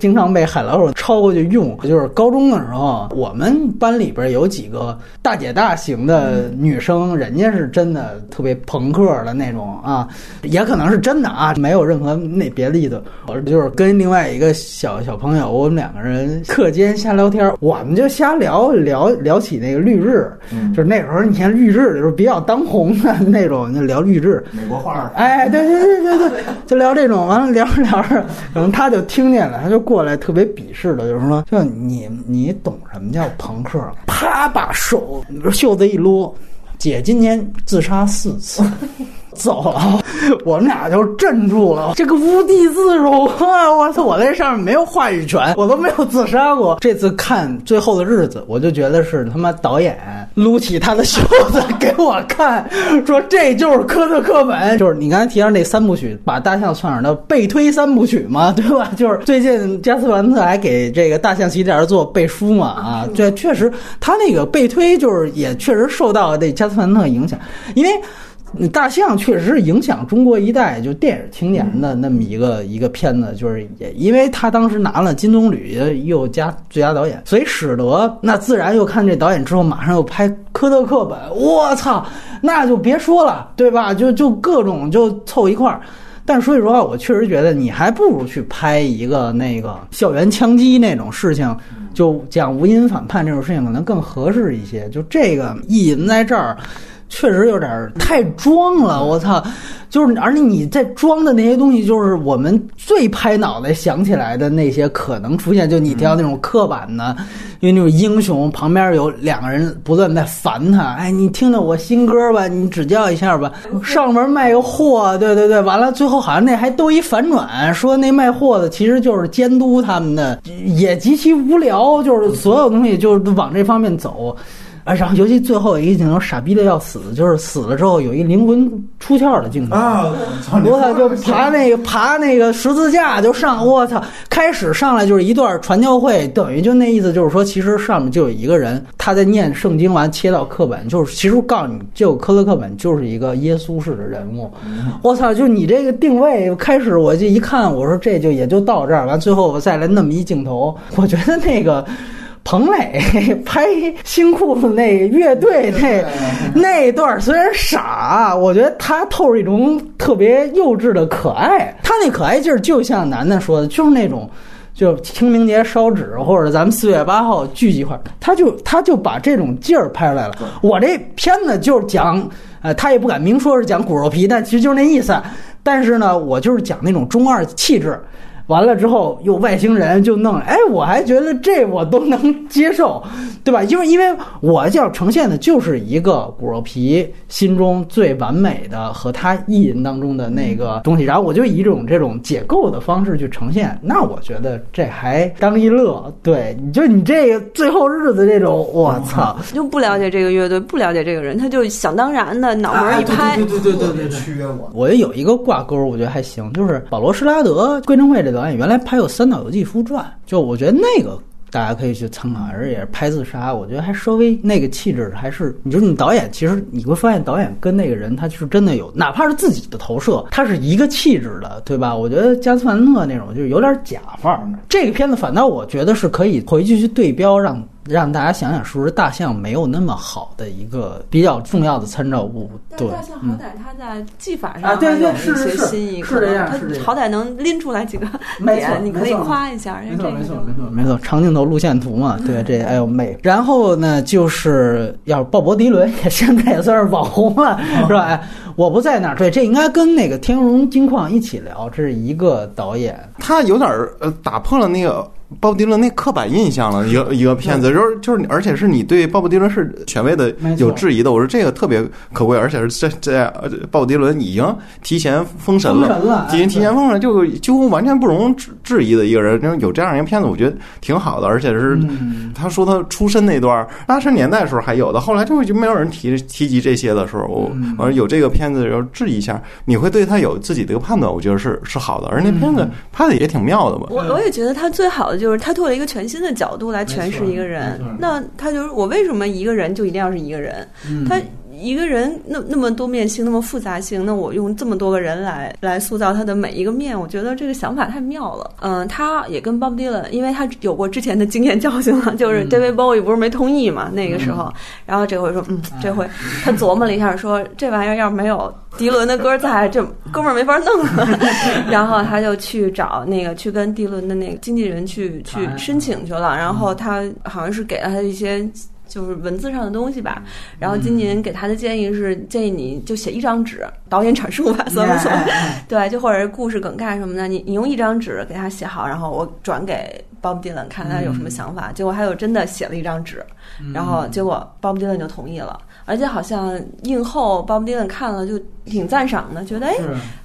经常被海老鼠抄过去用，就是高中的时候，我们班里边有几个大姐大型的女生，人家是真的特别朋克的那种啊，也可能是真的啊，没有任何那别的意思。我就是跟另外一个小小朋友，我们两个人课间瞎聊天，我们就瞎聊聊聊起那个绿日，就是那时候你看绿日的时候比较当红的那种，就聊绿日，美国画，哎，对对对对对，就聊这种，完了聊着聊着，可能他就听见了，他就过来特别鄙视的，就是说，就你你懂什么叫朋克？啪，把手袖子一撸，姐今年自杀四次。走了，我们俩就镇住了。这个无地自容啊！我操，我在上面没有话语权，我都没有自杀过。这次看《最后的日子》，我就觉得是他妈导演撸起他的袖子 给我看，说这就是科特·克本，就是你刚才提到那三部曲，把大象算上的背推三部曲嘛，对吧？就是最近加斯凡特还给这个大象系列做背书嘛，啊，这确实他那个背推就是也确实受到这加斯凡特影响，因为。大象确实是影响中国一代就电影青年的那么一个一个片子，就是也因为他当时拿了金棕榈又加最佳导演，所以使得那自然又看这导演之后马上又拍科特课本，我操，那就别说了，对吧？就就各种就凑一块儿。但说句实话，我确实觉得你还不如去拍一个那个校园枪击那种事情，就讲无因反叛这种事情可能更合适一些。就这个意淫在这儿。确实有点太装了，我操！就是，而且你在装的那些东西，就是我们最拍脑袋想起来的那些可能出现，就你提到那种刻板的，因为那种英雄旁边有两个人不断在烦他，哎，你听听我新歌吧，你指教一下吧。上门卖个货，对对对，完了最后好像那还都一反转，说那卖货的其实就是监督他们的，也极其无聊，就是所有东西就是往这方面走。啊，然后尤其最后一个镜头，傻逼的要死，就是死了之后有一灵魂出窍的镜头啊！我操，就爬那个爬那个十字架就上，我操！开始上来就是一段传教会，等于就那意思就是说，其实上面就有一个人他在念圣经，完切到课本，就是其实告诉你，就科勒课本就是一个耶稣式的人物。我操，就你这个定位，开始我就一看，我说这就也就到这儿，完最后我再来那么一镜头，我觉得那个。彭磊拍新裤子那乐队那那段虽然傻，我觉得他透着一种特别幼稚的可爱。他那可爱劲儿就像楠楠说的，就是那种，就清明节烧纸或者咱们四月八号聚集一块儿，他就他就把这种劲儿拍出来了。我这片子就是讲，呃，他也不敢明说是讲骨肉皮，但其实就是那意思。但是呢，我就是讲那种中二气质。完了之后，又外星人就弄，哎，我还觉得这我都能接受，对吧？因为因为我要呈现的就是一个骨肉皮心中最完美的和他意淫当中的那个东西，然后我就以一种这种解构的方式去呈现，那我觉得这还当一乐。对，你就你这个最后日子这种，我操，就不了解这个乐队，不了解这个人，他就想当然的脑门一拍，对对对对对对，缺我。我觉得有一个挂钩，我觉得还行，就是保罗施拉德《归正会》这。导演原来拍有《三岛由纪夫传》，就我觉得那个大家可以去参考，而且拍自杀，我觉得还稍微那个气质还是。你说你导演，其实你会发现导演跟那个人他是真的有，哪怕是自己的投射，他是一个气质的，对吧？我觉得加斯凡特那种就是有点假范儿。这个片子反倒我觉得是可以回去去对标让。让大家想想，是不是大象没有那么好的一个比较重要的参照物？对，大象好歹它在技法上啊，对对是是是，是这样，它好歹能拎出来几个点，你可以夸一下。没错没错没错没错，长镜头路线图嘛，对这哎呦美。然后呢，就是要鲍勃迪伦，也现在也算是网红了，是吧？哎，我不在那儿，对，这应该跟那个天龙金矿一起聊，这是一个导演，他有点呃打破了那个。鲍勃迪伦那刻板印象了一个一个片子，就是就是，而且是你对鲍勃迪伦是权威的有质疑的。我说这个特别可贵，而且是这这鲍勃迪伦已经提前封神了，已经提前封神，就几乎完全不容置质疑的一个人。有这样一个片子，我觉得挺好的。而且是他说他出身那段八十年代时候还有的，后来就就没有人提提及这些的时候，我我说有这个片子要质疑一下，你会对他有自己的一个判断，我觉得是是好的。而那片子拍的也挺妙的吧？我我也觉得他最好的。就是他做了一个全新的角度来诠释一个人。那他就是我为什么一个人就一定要是一个人？他。一个人那那么多面性，那么复杂性，那我用这么多个人来来塑造他的每一个面，我觉得这个想法太妙了。嗯，他也跟 Bob Dylan，因为他有过之前的经验教训了，就是 David Bowie 不是没同意嘛，那个时候，然后这回说，嗯，这回他琢磨了一下，说这玩意儿要是没有迪伦的歌在，这哥们儿没法弄。然后他就去找那个去跟迪伦的那个经纪人去去申请去了，然后他好像是给了他一些。就是文字上的东西吧，然后今年给他的建议是建议你就写一张纸，导演阐述吧，算不算？对，就或者是故事梗概什么的，你你用一张纸给他写好，然后我转给 Bob Dylan 看他有什么想法。结果还有真的写了一张纸，然后结果 Bob Dylan 就同意了。而且好像映后，Bob Dylan 看了就挺赞赏的，觉得哎，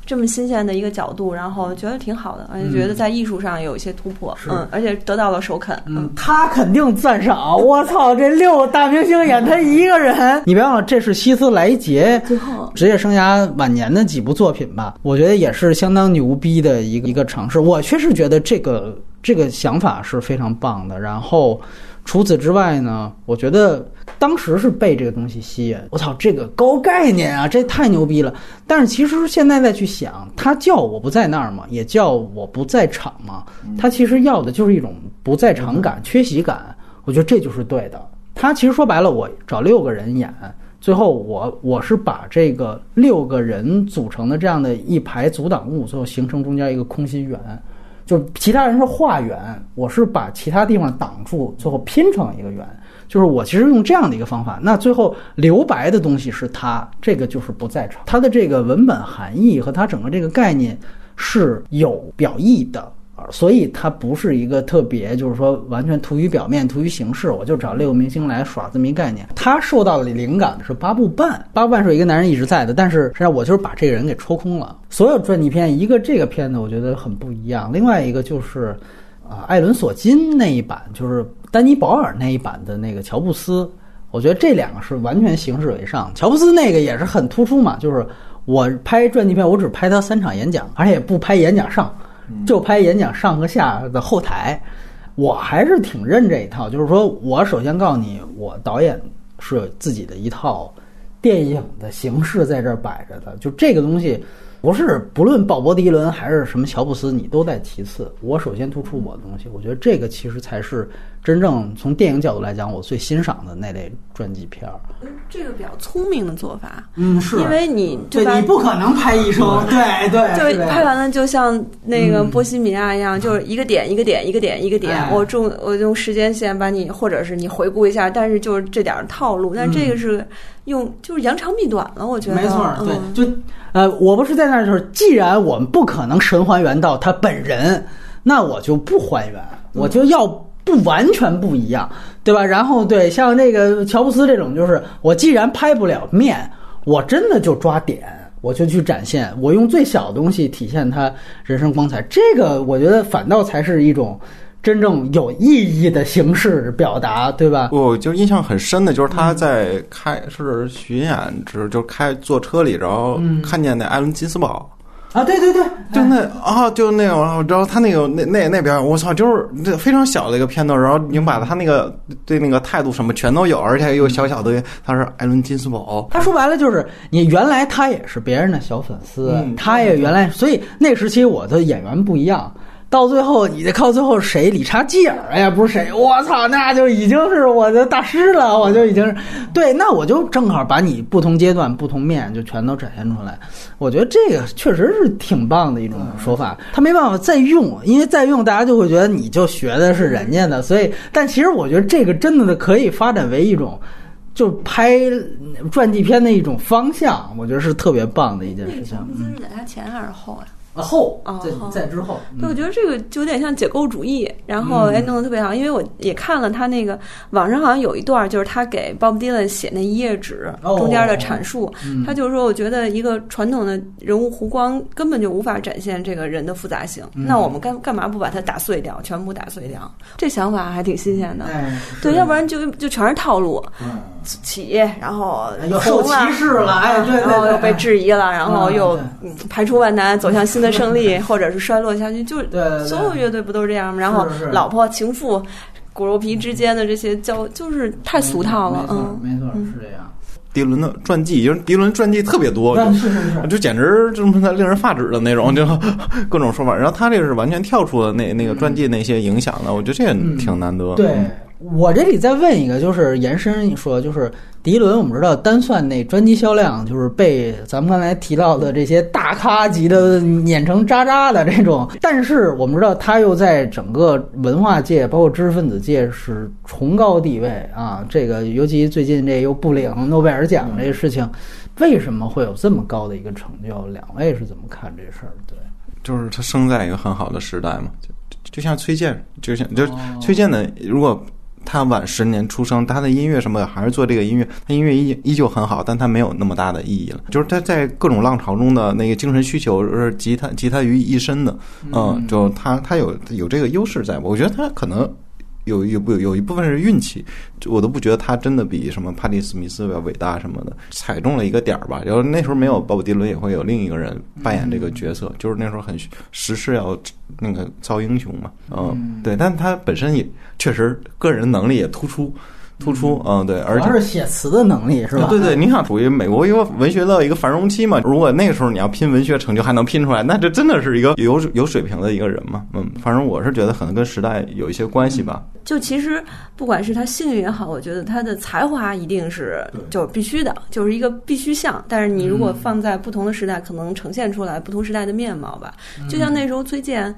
这么新鲜的一个角度，然后觉得挺好的，而且觉得在艺术上有一些突破，嗯，而且得到了首肯，嗯，他肯定赞赏。我操，这六个大明星演他一个人，你别忘了，这是希斯莱杰最后职业生涯晚年的几部作品吧？我觉得也是相当牛逼的一个一个尝试。我确实觉得这个这个想法是非常棒的。然后除此之外呢，我觉得。当时是被这个东西吸引，我操，这个高概念啊，这太牛逼了。但是其实现在再去想，他叫我不在那儿嘛，也叫我不在场嘛，他其实要的就是一种不在场感、缺席感。我觉得这就是对的。他其实说白了，我找六个人演，最后我我是把这个六个人组成的这样的一排阻挡物，最后形成中间一个空心圆，就其他人是画圆，我是把其他地方挡住，最后拼成一个圆。就是我其实用这样的一个方法，那最后留白的东西是他，这个就是不在场。他的这个文本含义和他整个这个概念是有表意的，所以它不是一个特别，就是说完全图于表面、图于形式。我就找六个明星来耍这么一概念。他受到的灵感是八部半，八部半是一个男人一直在的，但是实际上我就是把这个人给抽空了。所有传记片，一个这个片子我觉得很不一样，另外一个就是啊，艾伦索金那一版就是。丹尼保尔那一版的那个乔布斯，我觉得这两个是完全形式为上。乔布斯那个也是很突出嘛，就是我拍传记片，我只拍他三场演讲，而且也不拍演讲上，就拍演讲上和下的后台。我还是挺认这一套，就是说我首先告诉你，我导演是有自己的一套电影的形式在这儿摆着的，就这个东西。不是，不论鲍勃迪伦还是什么乔布斯，你都在其次。我首先突出我的东西，我觉得这个其实才是真正从电影角度来讲，我最欣赏的那类传记片儿。这个比较聪明的做法，嗯，是。因为你对你不可能拍一生，对。对，就拍完了，就像那个波西米亚一样，就是一个点一个点一个点一个点，我重我用时间线把你，或者是你回顾一下，但是就是这点套路，但这个是用就是扬长避短了，我觉得。没错，对，就。呃，我不是在那儿，就是既然我们不可能神还原到他本人，那我就不还原，我就要不完全不一样，对吧？然后对，像那个乔布斯这种，就是我既然拍不了面，我真的就抓点，我就去展现，我用最小的东西体现他人生光彩，这个我觉得反倒才是一种。真正有意义的形式表达，对吧？我就印象很深的就是他在开是巡演，之就开坐车里，然后看见那艾伦金斯堡啊，对对对，就那啊，就那个，然后他那个那那那边，我操，就是这非常小的一个片段，然后你把他那个对那个态度什么全都有，而且又小小的，他是艾伦金斯堡。他说白了就是，你原来他也是别人的小粉丝，他也原来，所以那时期我的演员不一样。到最后，你得靠最后谁？理查基尔呀，不是谁？我操，那就已经是我的大师了。我就已经是对，那我就正好把你不同阶段、不同面就全都展现出来。我觉得这个确实是挺棒的一种说法。他没办法再用，因为再用大家就会觉得你就学的是人家的。所以，但其实我觉得这个真的可以发展为一种就拍传记片的一种方向。我觉得是特别棒的一件事情。那个是在他前还是后呀？后在在之后，对，我觉得这个就有点像解构主义，然后哎弄得特别好，因为我也看了他那个网上好像有一段，就是他给 Bob Dylan 写那一页纸中间的阐述，他就是说，我觉得一个传统的人物弧光根本就无法展现这个人的复杂性，那我们干干嘛不把它打碎掉，全部打碎掉？这想法还挺新鲜的，对，要不然就就全是套路。起，然后又受歧视了，哎，对，然后又被质疑了，然后又排除万难走向新的胜利，或者是衰落下去，就所有乐队不都是这样吗？然后老婆情妇骨肉皮之间的这些交，就是太俗套了，嗯，没错，是这样。迪伦的传记，因为迪伦传记特别多，就就简直就是他令人发指的那种，就 各种说法。然后他这个是完全跳出了那那个传记那些影响的，我觉得这也挺难得。对。我这里再问一个，就是延伸说，就是迪伦，我们知道单算那专辑销量，就是被咱们刚才提到的这些大咖级的碾成渣渣的这种。但是我们知道，他又在整个文化界，包括知识分子界是崇高地位啊。这个尤其最近这又不领诺贝尔奖这个事情，为什么会有这么高的一个成就？两位是怎么看这事儿？对，就是他生在一个很好的时代嘛，就就像崔健，就像就崔健的，如果。他晚十年出生，他的音乐什么的还是做这个音乐，他音乐依依旧很好，但他没有那么大的意义了。就是他在各种浪潮中的那个精神需求是集他集他于一身的，嗯，就他他有有这个优势在，我觉得他可能。有有不有一部分是运气，我都不觉得他真的比什么帕蒂·史密斯要伟大什么的，踩中了一个点儿吧。然后那时候没有鲍勃·迪伦，也会有另一个人扮演这个角色，就是那时候很时势要那个造英雄嘛。嗯，对，但他本身也确实个人能力也突出。突出，嗯，对，而且是写词的能力是吧？对对，你想属于美国一个文学的一个繁荣期嘛？如果那个时候你要拼文学成就还能拼出来，那这真的是一个有有水平的一个人嘛？嗯，反正我是觉得可能跟时代有一些关系吧。就其实不管是他幸运也好，我觉得他的才华一定是就是必须的，就是一个必须项。但是你如果放在不同的时代，可能呈现出来不同时代的面貌吧。就像那时候崔健，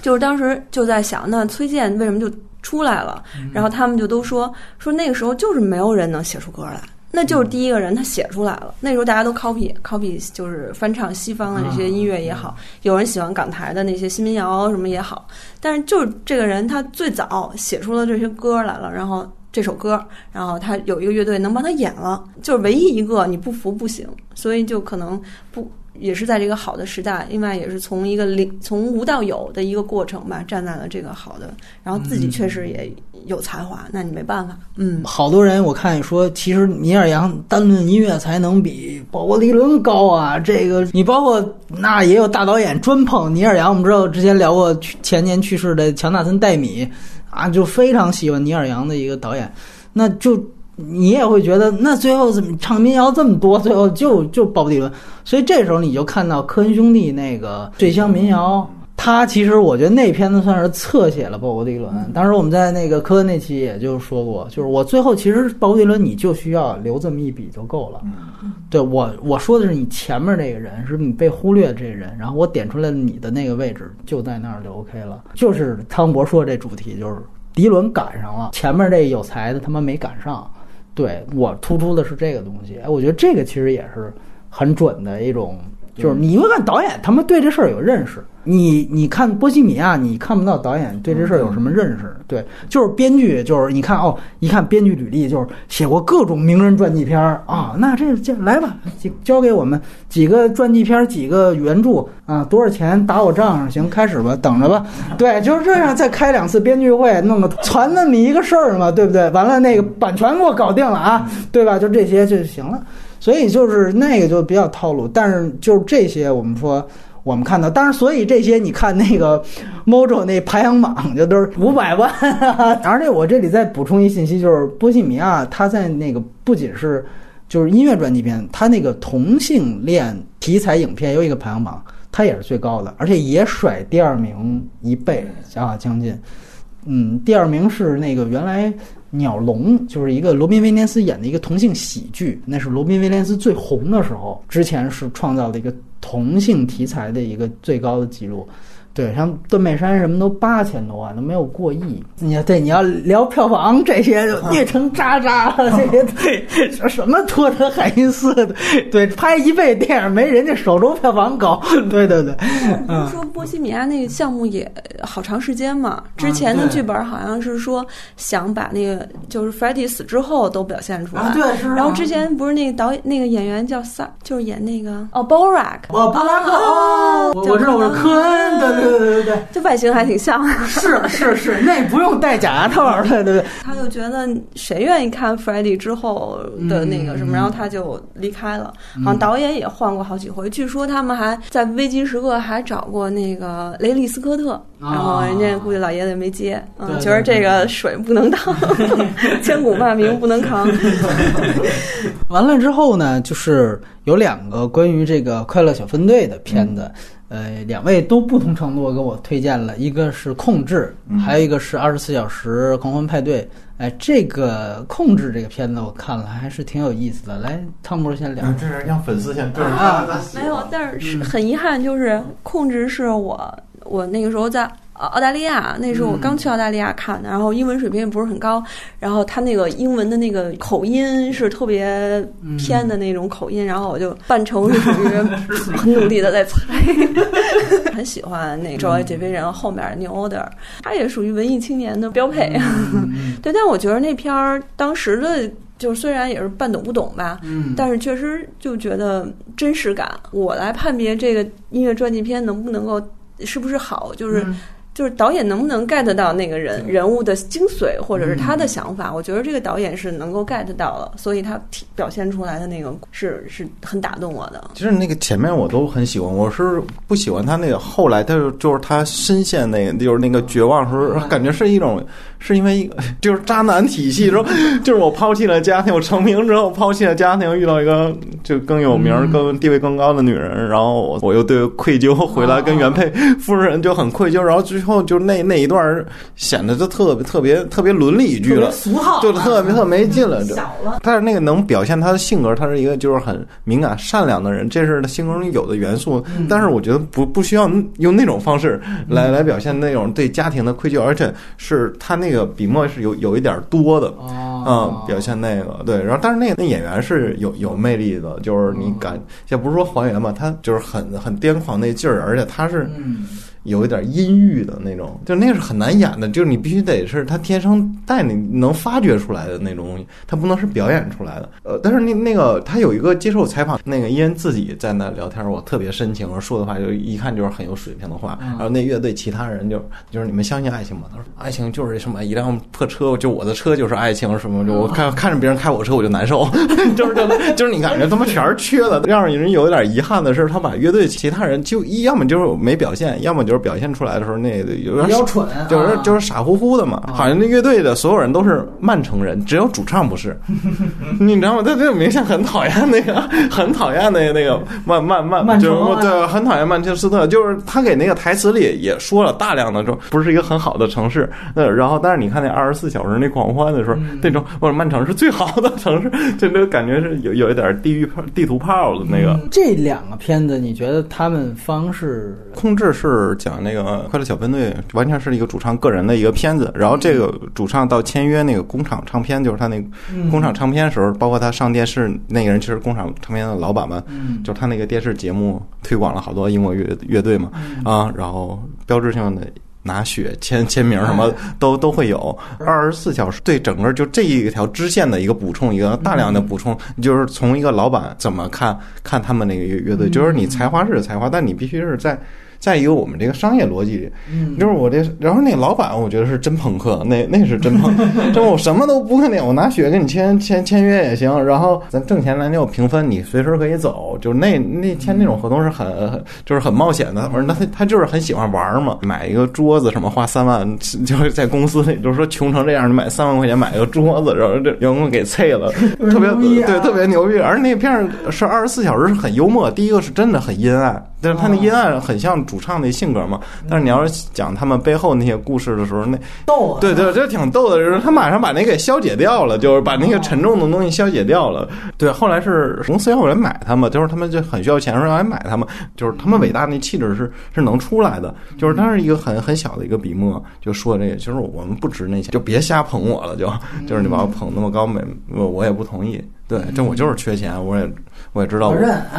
就是当时就在想，那崔健为什么就？出来了，然后他们就都说说那个时候就是没有人能写出歌来，那就是第一个人他写出来了。那时候大家都 copy copy，就是翻唱西方的这些音乐也好，有人喜欢港台的那些新民谣什么也好，但是就是这个人他最早写出了这些歌来了，然后这首歌，然后他有一个乐队能帮他演了，就是唯一一个你不服不行，所以就可能不。也是在这个好的时代，另外也是从一个零从无到有的一个过程吧，站在了这个好的，然后自己确实也有才华，那你没办法。嗯，好多人我看说，其实尼尔杨单论音乐才能比鲍勃迪伦高啊。这个你包括那也有大导演专捧尼尔杨，我们知道之前聊过前年去世的乔纳森戴米啊，就非常喜欢尼尔杨的一个导演，那就。你也会觉得，那最后怎么唱民谣这么多？最后就就鲍勃迪伦，所以这时候你就看到科恩兄弟那个《醉乡民谣》，他其实我觉得那片子算是侧写了鲍勃迪伦。当时我们在那个科恩那期也就说过，就是我最后其实鲍勃迪伦你就需要留这么一笔就够了。对我我说的是你前面那个人是你被忽略的这个人，然后我点出来你的那个位置就在那儿就 OK 了。就是汤博说这主题就是迪伦赶上了，前面这有才的他妈没赶上。对我突出的是这个东西，哎，我觉得这个其实也是很准的一种，就是你会看导演他们对这事儿有认识。你你看《波西米亚》，你看不到导演对这事儿有什么认识？对，就是编剧，就是你看哦，一看编剧履历，就是写过各种名人传记片儿啊。那这这来吧，交给我们几个传记片，几个原著啊，多少钱打我账上？行，开始吧，等着吧。对，就是这样，再开两次编剧会，弄个传那么一个事儿嘛，对不对？完了，那个版权给我搞定了啊，对吧？就这些就行了。所以就是那个就比较套路，但是就是这些，我们说。我们看到，当然，所以这些你看那个 Mojo 那排行榜就都是五百万。而且我这里再补充一信息，就是《波西米亚》它在那个不仅是就是音乐专辑片，它那个同性恋题材影片有一个排行榜，它也是最高的，而且也甩第二名一倍啊，将近。嗯，第二名是那个原来。鸟笼就是一个罗宾威廉斯演的一个同性喜剧，那是罗宾威廉斯最红的时候，之前是创造了一个同性题材的一个最高的记录。对，像断背山什么都八千多万，都没有过亿。你对你要聊票房这些，虐成渣渣了。这些对什么托德海因斯的，对拍一倍电影没人家首周票房高。对对对。说波西米亚那个项目也好长时间嘛，之前的剧本好像是说想把那个就是 Freddie 死之后都表现出来。对，是然后之前不是那个导演那个演员叫萨，就是演那个哦 b o r a k 哦，布拉克哦，我知道，我是科恩，对对对对对，这外形还挺像。是是是，那不用戴假牙套，对对对。他就觉得谁愿意看 Freddy 之后的那个什么，然后他就离开了。好像导演也换过好几回，据说他们还在危机时刻还找过那个雷利斯科特，然后人家估计老爷子没接，嗯，觉得这个水不能当，千古骂名不能扛。完了之后呢，就是有两个关于这个快乐小分队的片子，呃，两位都不同程度给我推荐了，一个是《控制》，还有一个是《二十四小时狂欢派对》。哎，这个《控制》这个片子我看了，还是挺有意思的。来，汤姆先聊。这是让粉丝先对啊，没有，但是很遗憾，就是《控制》是我我那个时候在。澳大利亚，那时候我刚去澳大利亚看的，然后英文水平也不是很高，然后他那个英文的那个口音是特别偏的那种口音，然后我就扮成是属于 很努力的在猜，很喜欢那周围这边人后面的 New Order，他也属于文艺青年的标配，对，但我觉得那片儿当时的就虽然也是半懂不懂吧，但是确实就觉得真实感，我来判别这个音乐传记片能不能够是不是好，就是。就是导演能不能 get 到那个人人物的精髓，或者是他的想法？我觉得这个导演是能够 get 到了，所以他表现出来的那个是是很打动我的。其实那个前面我都很喜欢，我是不喜欢他那个后来，他就就是他深陷那个就是那个绝望时候，感觉是一种是因为就是渣男体系，说 就是我抛弃了家庭，我成名之后抛弃了家庭，遇到一个就更有名、更地位更高的女人，然后我我又对愧疚，回来跟原配夫人就很愧疚，然后最后。后就那那一段显得就特别特别特别伦理剧了，就特别特没劲了。但是那个能表现他的性格，他是一个就是很敏感善良的人，这是他性格中有的元素。但是我觉得不不需要用那种方式来来表现那种对家庭的愧疚，而且是他那个笔墨是有有一点多的，嗯，表现那个对。然后但是那个那演员是有有魅力的，就是你感也不是说还原吧，他就是很很癫狂那劲儿，而且他是。有一点阴郁的那种，就那个是很难演的，就是你必须得是他天生带你能发掘出来的那种东西，他不能是表演出来的。呃，但是那那个他有一个接受采访，那个伊恩自己在那聊天，我特别深情，说的话就一看就是很有水平的话。然后那乐队其他人就就是你们相信爱情吗？他说爱情就是什么一辆破车，就我的车就是爱情什么，就我看看着别人开我车我就难受，就是就是就是你感觉他妈全是缺的。让人有一点遗憾的是，他把乐队其他人就一要么就是没表现，要么就。就是表现出来的时候，那有点蠢，就是就是傻乎乎的嘛。好像那乐队的所有人都是曼城人，只有主唱不是。你知道吗？他这明显很讨厌那个，很讨厌那个那个曼曼曼，就是对，很讨厌曼彻斯特。就是他给那个台词里也说了大量的说，不是一个很好的城市。呃，然后但是你看那二十四小时那狂欢的时候，那种或者曼城是最好的城市，就那个感觉是有有一点地狱炮地图炮的那个。这两个片子，你觉得他们方式控制是？讲那个快乐小分队完全是一个主唱个人的一个片子，然后这个主唱到签约那个工厂唱片，就是他那个工厂唱片的时候，包括他上电视那个人，其实工厂唱片的老板们，就是他那个电视节目推广了好多英国乐乐队嘛，啊，然后标志性的拿血签签名什么都都会有，二十四小时对整个就这一条支线的一个补充，一个大量的补充，就是从一个老板怎么看看他们那个乐乐队，就是你才华是才华，但你必须是在。再一个，我们这个商业逻辑里，就是我这，然后那老板，我觉得是真朋克，那 那是真朋，真我什么都不肯定，我拿血跟你签签签约也行，然后咱挣钱咱就平分，你随时可以走，就是那那签那种合同是很就是很冒险的。我说那他他就是很喜欢玩嘛，买一个桌子什么花三万，就是在公司里就是说穷成这样，你买三万块钱买一个桌子，然后这员工给啐了，特别对特别牛逼，而那片是二十四小时是很幽默，第一个是真的很阴暗。但是他那阴暗很像主唱那性格嘛，但是你要是讲他们背后那些故事的时候，那逗，对对，这挺逗的。就是他马上把那给消解掉了，就是把那个沉重的东西消解掉了。对，后来是公司要人买他们，就是他们就很需要钱，说要来买他们，就是他们伟大那气质是是能出来的。就是他是一个很很小的一个笔墨，就说这个，就是我们不值那钱，就别瞎捧我了，就就是你把我捧那么高，没我我也不同意。对，这我就是缺钱，我也我也知道，我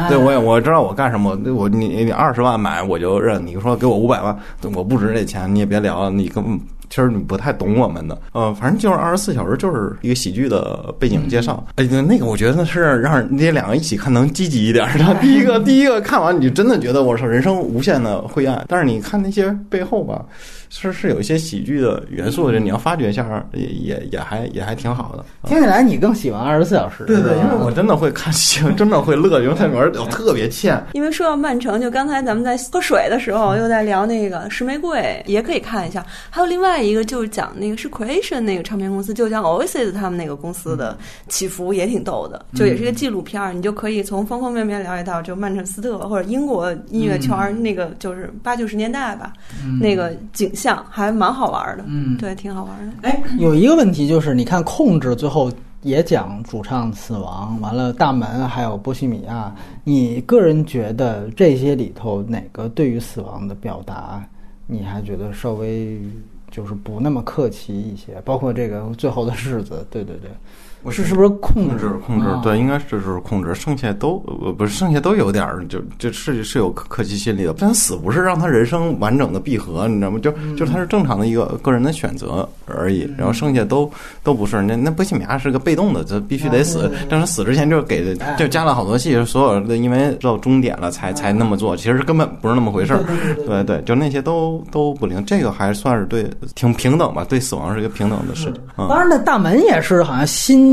对我也我知道我干什么，我你你二十万买我就认，你说给我五百万，我不值这钱，你也别聊了，你根本其实你不太懂我们的。呃，反正就是二十四小时就是一个喜剧的背景介绍。哎，那个我觉得是让你两个一起看能积极一点的。第一个，第一个看完你就真的觉得我说人生无限的灰暗，但是你看那些背后吧。是是有一些喜剧的元素的，你要发掘一下，也也也还也还挺好的。听起来你更喜欢二十四小时，对对，因为我真的会看戏，真的会乐，因为它里面特别欠。因为说到曼城，就刚才咱们在喝水的时候又在聊那个石玫瑰，也可以看一下。还有另外一个就是讲那个是 Creation 那个唱片公司，就讲 Oasis 他们那个公司的起伏也挺逗的，就也是一个纪录片，你就可以从方方面面了解到就曼彻斯特或者英国音乐圈那个就是八九十年代吧，那个景。像还蛮好玩的，嗯，对，挺好玩的。哎，有一个问题就是，你看控制最后也讲主唱死亡，完了大门还有波西米亚，你个人觉得这些里头哪个对于死亡的表达，你还觉得稍微就是不那么客气一些？包括这个最后的日子，对对对。我是是不是控制控制？对，应该是是控制。剩下都不是，剩下都有点儿，就就是是有客气心理的。但死不是让他人生完整的闭合，你知道吗？就就他是正常的一个个人的选择而已。然后剩下都都不是。那那波西米亚是个被动的，这必须得死。但是死之前就给就加了好多戏，所有的因为到终点了才才那么做，其实根本不是那么回事儿。对对，就那些都都不灵。这个还算是对挺平等吧？对死亡是一个平等的事情。当然，那大门也是好像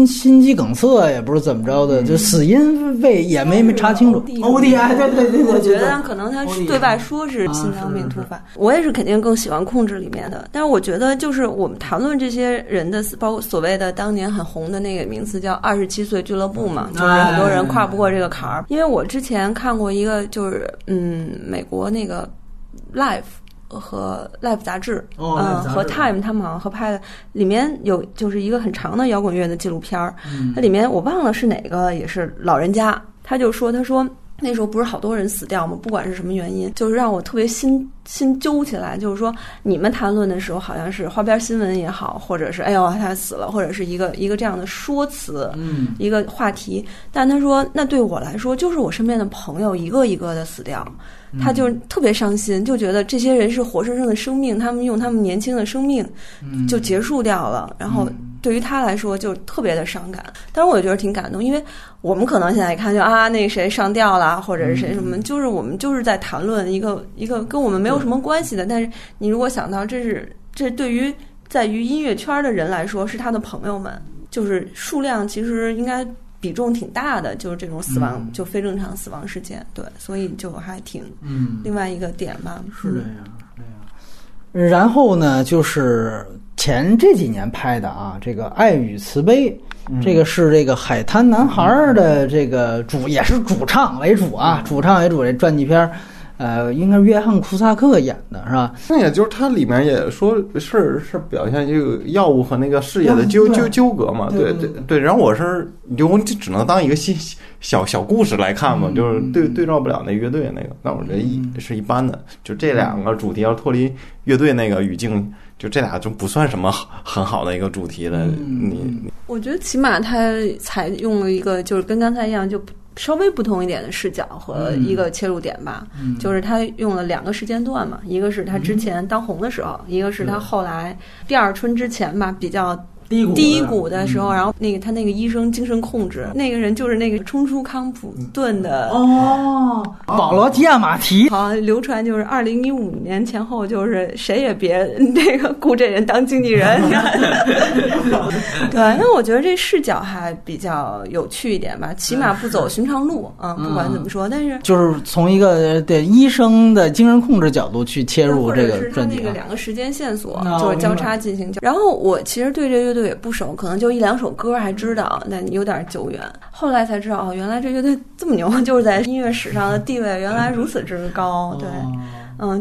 心。心肌梗塞也不是怎么着的，就死因未也没没查清楚。O D I，对对对对，我觉得可能他对外说是心脏病突发。我也是肯定更喜欢控制里面的，但是我觉得就是我们谈论这些人的，包括所谓的当年很红的那个名词叫“二十七岁俱乐部”嘛，就是很多人跨不过这个坎儿。因为我之前看过一个，就是嗯，美国那个 Life。和 Life 杂志，嗯，和 Time 他们好像合拍的，里面有就是一个很长的摇滚乐的纪录片儿。它里面我忘了是哪个，也是老人家，他就说，他说那时候不是好多人死掉吗？不管是什么原因，就是让我特别心心揪起来。就是说，你们谈论的时候，好像是花边新闻也好，或者是哎呦他死了，或者是一个一个这样的说辞，嗯，一个话题。但他说，那对我来说，就是我身边的朋友一个一个的死掉。他就特别伤心，就觉得这些人是活生生的生命，他们用他们年轻的生命就结束掉了。然后对于他来说，就特别的伤感。但是我觉得挺感动，因为我们可能现在一看就啊，那谁上吊了，或者是谁什么，就是我们就是在谈论一个一个跟我们没有什么关系的。但是你如果想到这是这对于在于音乐圈的人来说是他的朋友们，就是数量其实应该。比重挺大的，就是这种死亡，就非正常死亡事件，对，所以就还挺，嗯，另外一个点吧，是这样，这样。然后呢，就是前这几年拍的啊，这个《爱与慈悲》，这个是这个海滩男孩的这个主，也是主唱为主啊，主唱为主这传记片。呃，应该是约翰·库萨克演的是吧？那也就是它里面也说是是表现这个药物和那个事业的纠纠纠葛嘛？对对对。然后我是就只能当一个新小小故事来看嘛，就是对对照不了那乐队那个。那我觉得一是一般的，就这两个主题要脱离乐队那个语境，就这俩就不算什么很好的一个主题了。你我觉得起码他采用了一个，就是跟刚才一样就。稍微不同一点的视角和一个切入点吧，就是他用了两个时间段嘛，一个是他之前当红的时候，一个是他后来第二春之前吧，比较。低谷的时候，然后那个他那个医生精神控制那个人就是那个冲出康普顿的哦，保罗吉亚马提。好，流传就是二零一五年前后，就是谁也别 那个雇这人当经纪人。对，那我觉得这视角还比较有趣一点吧，起码不走寻常路啊。不管怎么说，但是就是从一个对医生的精神控制角度去切入这个专辑，那个两个时间线索就是交叉进行。然后我其实对这乐队。也不熟，可能就一两首歌还知道，那有点久远。后来才知道，哦，原来这乐队这么牛，就是在音乐史上的地位原来如此之高，对。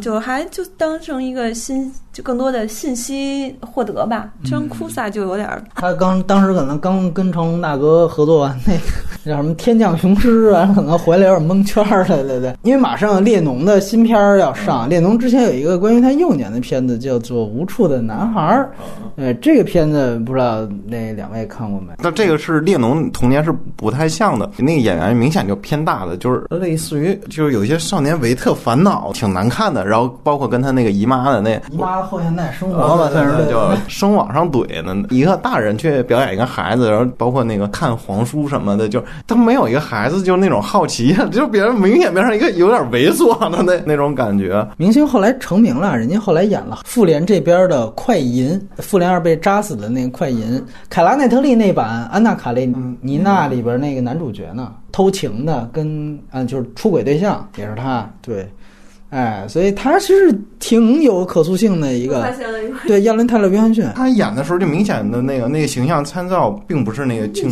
就还就当成一个新，就更多的信息获得吧。像库萨就有点儿，他刚当时可能刚跟成龙大哥合作完那个叫什么《天降雄狮》啊，可能回来有点蒙圈儿了，对对。因为马上列侬的新片儿要上，列侬之前有一个关于他幼年的片子叫做《无处的男孩儿》，呃，这个片子不知道那两位看过没？那这个是列侬童年是不太像的，那个演员明显就偏大的，就是类似于就是有些少年维特烦恼挺难看。家的，然后包括跟他那个姨妈的那姨妈的后现代生活吧，算是就生往上怼呢。一个大人去表演一个孩子，然后包括那个看皇书什么的，就他没有一个孩子就那种好奇，就别人明显变成一个有点猥琐的那那种感觉。明星后来成名了，人家后来演了复联这边的快银，复联二被扎死的那个快银，凯拉奈特利那版安娜卡列尼娜里边那个男主角呢，偷情的跟嗯就是出轨对象也是他，对。哎，所以他是挺有可塑性的一个，对亚伦泰勒约翰逊，他演的时候就明显的那个那个形象参照，并不是那个青，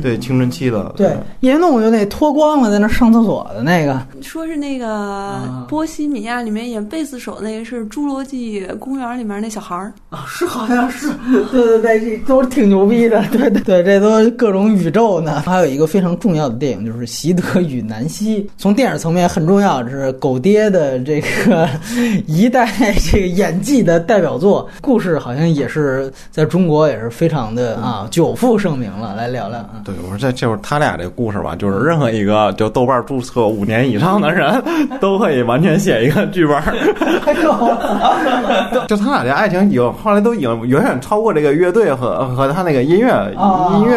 对青春期的，对一弄我就那脱光了在那上厕所的那个，说是那个波西米亚里面演贝斯手那个是侏罗纪公园里面那小孩儿。啊，是好像是，对对对，这都挺牛逼的，对 对对，这都各种宇宙呢。还有一个非常重要的电影就是《习德与南希》，从电影层面很重要，这是狗爹的。呃，这个一代这个演技的代表作，故事好像也是在中国也是非常的啊久负盛名了。来聊聊啊，对我说这就是他俩这故事吧，就是任何一个就豆瓣注册五年以上的人都可以完全写一个剧本。就他俩这爱情有后来都已经远远超过这个乐队和和他那个音乐音乐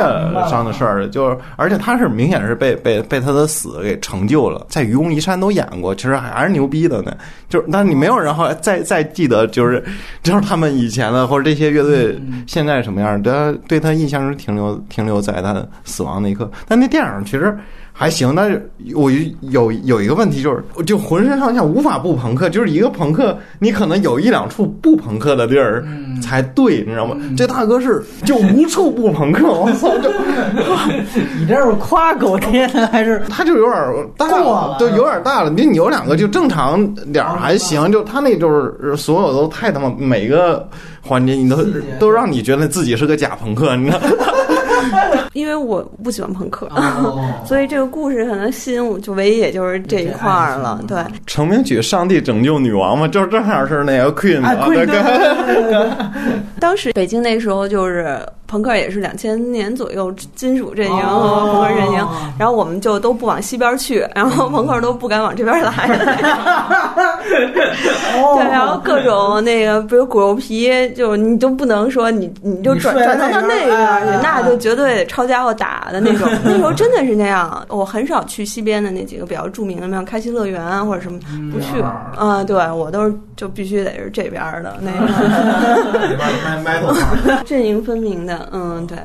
上的事儿，就是而且他是明显是被被被他的死给成就了，在愚公移山都演过，其实还是牛逼。记得呢，就是，但是你没有然后再再记得，就是就是他们以前的或者这些乐队现在什么样，对对他印象是停留停留在他死亡那一刻。但那电影其实。还行，但是我有有一个问题，就是就浑身上下无法不朋克，就是一个朋克，你可能有一两处不朋克的地儿才对，你知道吗？这大哥是就无处不朋克，我操！就 你这是夸狗天还是 他就有点大了，就有点大了。你你有两个就正常点儿还行，就他那就是所有都太他妈每个环节你都都让你觉得自己是个假朋克，你知道。因为我不喜欢朋克，所以这个故事可能吸引我，就唯一也就是这一块儿了。对，成名曲《上帝拯救女王》嘛，就是正好是那个 Queen 的。当时北京那时候就是。朋克也是两千年左右金属阵营和朋克阵营，然后我们就都不往西边去，然后朋克都不敢往这边来。对，然后各种那个，比如骨肉皮，就你就不能说你你就转转到那边去，那就绝对抄家伙打的那种。那时候真的是那样，我很少去西边的那几个比较著名的，像开心乐园啊或者什么，不去。啊，对我都是就必须得是这边的那个，阵营分明的。嗯，对，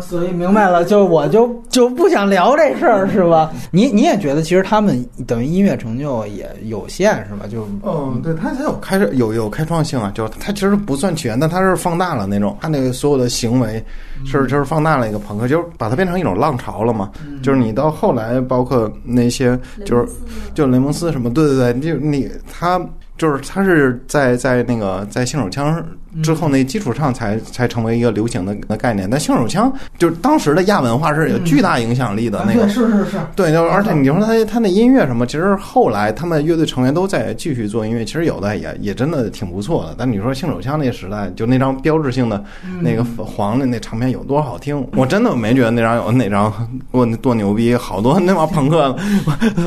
所以明白了，就我就就不想聊这事儿，是吧？你你也觉得其实他们等于音乐成就也有限，是吧？就嗯，对他他有开有有开创性啊，就是他其实不算起源，但他是放大了那种，他那个所有的行为是就是放大了一个朋克，就是把它变成一种浪潮了嘛。就是你到后来，包括那些就是就雷蒙斯什么，对对对，就你他。就是他是在在那个在信手枪之后那基础上才才成为一个流行的概念，但性手枪就是当时的亚文化是有巨大影响力的那个，是是是，对，就而且你说他他那音乐什么，其实后来他们乐队成员都在继续做音乐，其实有的也也真的挺不错的。但你说性手枪那时代，就那张标志性的那个黄的那唱片有多好听，我真的没觉得那张有那张 多多牛逼，好多那帮朋克。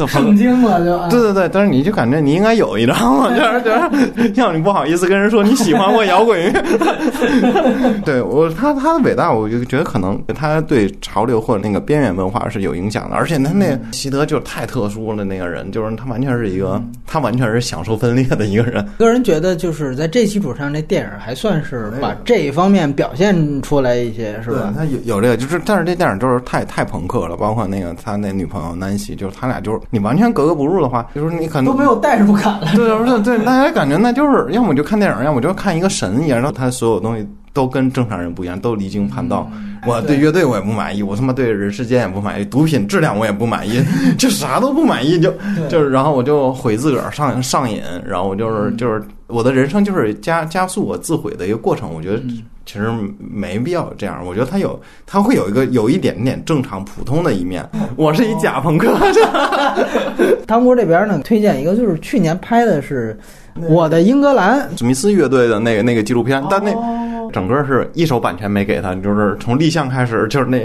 成精了就，对对对，但是你就感觉你应该有一张嘛。就是就是，要你不好意思跟人说你喜欢过摇滚乐。对我，他他的伟大，我就觉得可能他对潮流或者那个边缘文化是有影响的。而且他那希德就太特殊了，那个人就是他完全是一个，他完全是享受分裂的一个人。个人觉得，就是在这基础上，这电影还算是把这一方面表现出来一些，是吧？他有有这个，就是但是这电影就是太太朋克了，包括那个他那女朋友南希，就是他俩就是你完全格格不入的话，就是你可能都没有代入感了。对对对。对，大家感觉那就是要么就看电影，要么就看一个神一样，然后他所有东西都跟正常人不一样，都离经叛道。我对乐队我也不满意，我他妈对人世间也不满意，毒品质量我也不满意，就啥都不满意，就就是，然后我就毁自个儿上上瘾，然后我就是就是我的人生就是加加速我自毁的一个过程。我觉得其实没必要这样，我觉得他有他会有一个有一点点正常普通的一面。我是一假朋克。汤哥这边呢，推荐一个，就是去年拍的是我的英格兰。史密斯乐队的那个那个纪录片，但那整个是一手版权没给他，就是从立项开始 就是那，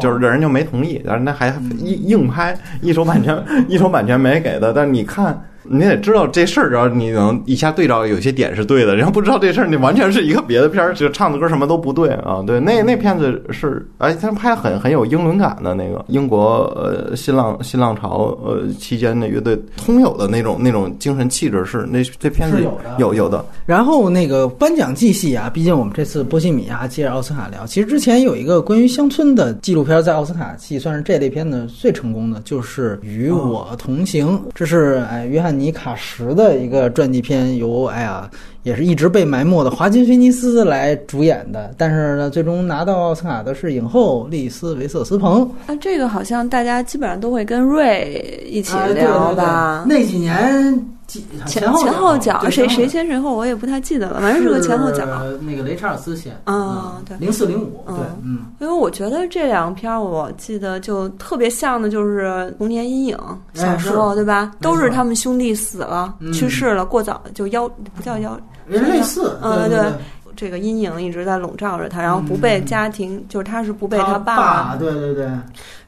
就是人就没同意，但是那还硬硬拍，一手版权 一手版权没给他，但是你看。你得知道这事儿，然后你能一下对照有些点是对的，然后不知道这事儿，你完全是一个别的片儿，就唱的歌什么都不对啊。对，那那片子是，哎，他拍很很有英伦感的那个英国呃新浪新浪潮呃期间的乐队通有的那种那种精神气质是那这片子有的有有的。然后那个颁奖季戏啊，毕竟我们这次波西米亚接着奥斯卡聊，其实之前有一个关于乡村的纪录片，在奥斯卡系算是这类片的最成功的，就是《与我同行》，这是哎约翰尼卡什的一个传记片，由哎呀也是一直被埋没的华金菲尼斯来主演的，但是呢，最终拿到奥斯卡的是影后丽丝维瑟斯彭。啊，这个好像大家基本上都会跟瑞一起啊对聊对对吧？那几年几前后后脚谁谁先谁后，我也不太记得了，反正是个前后脚。那个雷查尔斯先啊对零四零五，对，嗯。因为我觉得这两片儿，我记得就特别像的，就是《童年阴影》，小时候对吧？都是他们兄弟死了、嗯去世了，过早就夭不叫夭，类似，嗯对这个阴影一直在笼罩着他，然后不被家庭，就是他是不被他爸对对对，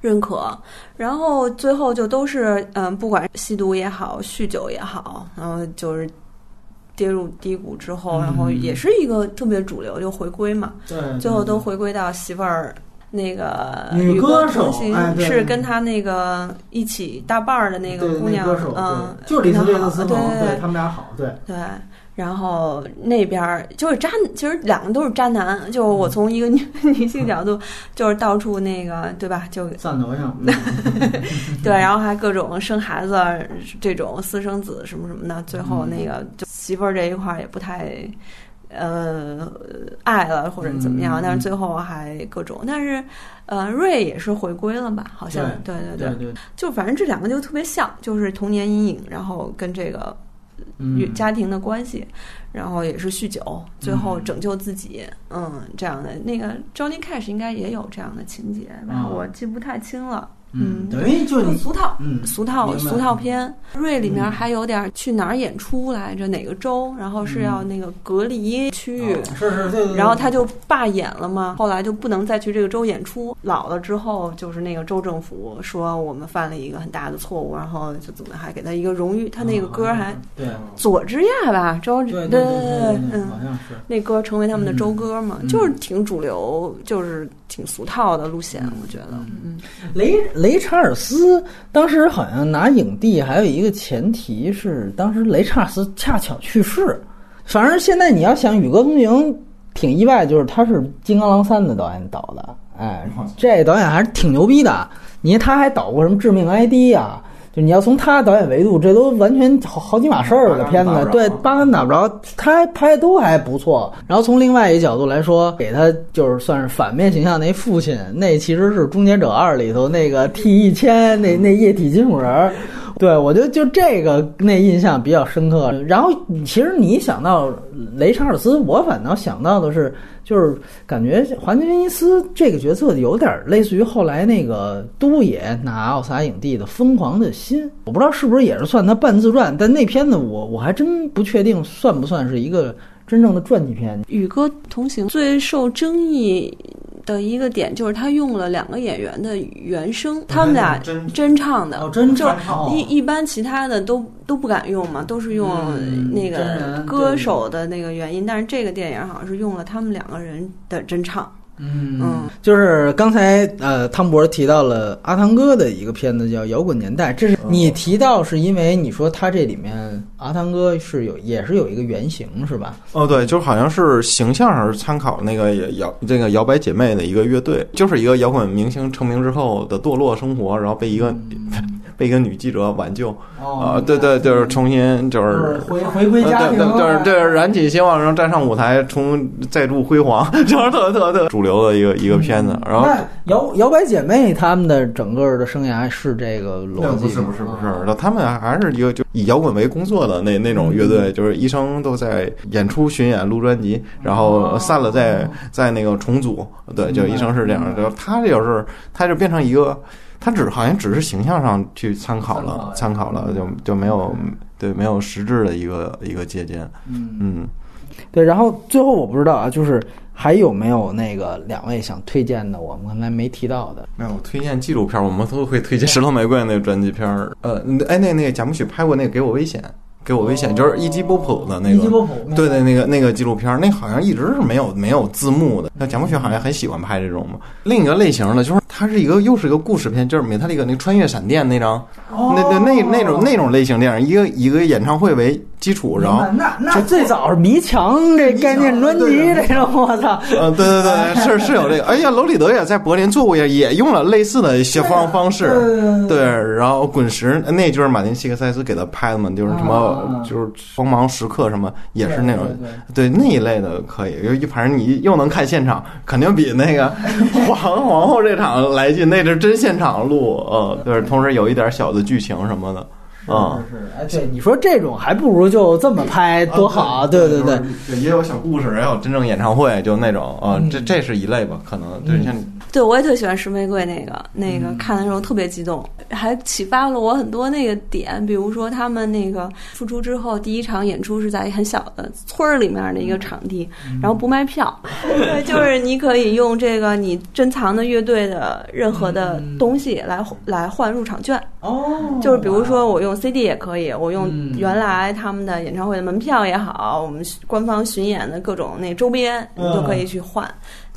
认可，然后最后就都是嗯，不管吸毒也好，酗酒也好，然后就是跌入低谷之后，嗯然后也是一个特别主流，就回归嘛，对，最后都回归到媳妇儿。那个女歌手哎是跟他那个一起搭伴儿的那个姑娘嗯，就是李斯维特斯对，对他们俩好，对，对，然后那边儿就是渣，其实两个都是渣男。就我嗯从一个女 女性角度，就是到处那个，对吧？就汕头上，嗯 对，然后还各种生孩子这种私生子什么什么的，最后那个就媳妇儿这一块儿也不太。呃，爱了或者怎么样，嗯但是最后还各种，但是，呃，瑞也是回归了吧？好像，对对对对，就反正这两个就特别像，就是童年阴影，然后跟这个与嗯家庭的关系，然后也是酗酒，最后拯救自己，嗯，这样的那个 Johnny Cash 应该也有这样的情节吧？啊我记不太清了。嗯，等于就你俗套，嗯俗套俗套片。瑞里面嗯还有点去哪儿演出来着？哪个州？然后是要那个隔离区域。哦是是对，对然后他就罢演了嘛，后来就不能再去这个州演出。老了之后，就是那个州政府说我们犯了一个很大的错误，然后就怎么还给他一个荣誉，他那个歌还对佐治亚吧，周对对对，嗯，好像是。那歌成为他们的州歌嘛，嗯就是挺主流，就是挺俗套的路线，我觉得，嗯，雷雷查尔斯当时好像拿影帝，还有一个前提是当时雷查尔斯恰巧去世。反正现在你要想《与歌同行》，挺意外，就是他是《金刚狼三》的导演导的，哎，这导演还是挺牛逼的。你看他还导过什么《致命 ID》呀？就你要从他导演维度，这都完全好好几码事儿的片子。对，八竿打不着，他拍都还不错。然后从另外一个角度来说，给他就是算是反面形象那父亲，那其实是《终结者二》里头那个 T 一千那那液体金属人儿。对，我觉得就这个那印象比较深刻。然后其实你想到雷查尔斯，我反倒想到的是，就是感觉华金菲尼斯这个角色有点类似于后来那个都野拿奥斯卡影帝的《疯狂的心》，我不知道是不是也是算他半自传，但那片子我我还真不确定算不算是一个真正的传记片。与哥同行最受争议的一个点就是他用了两个演员的原声，他们俩真真唱的，哦，真就一一般其他的都都不敢用嘛，都是用嗯那个歌手的那个原因，但是这个电影好像是用了他们两个人的真唱。嗯。嗯，就是刚才呃，汤博提到了阿汤哥的一个片子叫《摇滚年代》，这是你提到是因为你说他这里面阿汤哥是有也是有一个原型是吧？哦，对，就好像是形象上是参考那个摇这个摇摆姐妹的一个乐队，就是一个摇滚明星成名之后的堕落生活，然后被一个、被一个女记者挽救啊、对对，就是重新就是。回回归家庭，对对，就是就是燃起希望，然后站上舞台，重再度辉煌，就是特特特主流的一个一个片子。然后摇摇摆姐妹她们的整个的生涯是这个逻辑是不是不是，他们还是一个就以摇滚为工作的那那种乐队，就是一生都在演出、巡演、录专辑，然后散了再再那个重组，对，就一生是这样的。他这就是他就变成一个，他只好像只是形象上去参考了，参考了，就就没有对没有实质的一个一个借鉴。嗯嗯，对，然后最后我不知道啊，就是还有没有那个两位想推荐的，我们刚才没提到的。没有推荐纪录片，我们都会推荐《石头玫瑰》那个专辑片儿。呃，哎，那那个贾木许拍过那个《给我危险》。给我危险，就是一击波普的那个，对对，那个那个纪录片，那好像一直是没有没有字幕的。那贾木雪好像很喜欢拍这种嘛。另一个类型的，就是它是一个又是一个故事片，就是美特利克那穿越闪电那张，那那那那种那种类型电影，一个一个演唱会为。基础，然后那那最早是迷墙这概念专辑这种，我操！嗯，对对对，是是有这个。哎呀，楼里德也在柏林做过，也也用了类似的一些方方式。对，然后滚石那就是马丁西克塞斯给他拍的嘛，就是什么就是光芒时刻什么，也是那种对那一类的可以。又一反正你又能看现场，肯定比那个 皇皇后这场来劲，那是真现场录，嗯，就是同时有一点小的剧情什么的。啊，是哎，对，你说这种还不如就这么拍多好，对对对，也有小故事，也有真正演唱会，就那种啊，这这是一类吧，可能对像。对，我也特喜欢《石玫瑰》那个，那个看的时候特别激动，还启发了我很多那个点。比如说，他们那个复出之后，第一场演出是在很小的村儿里面的一个场地，然后不卖票，对，就是你可以用这个你珍藏的乐队的任何的东西来来换入场券。哦，就是比如说我用 CD 也可以，我用原来他们的演唱会的门票也好，我们官方巡演的各种那周边，你都可以去换。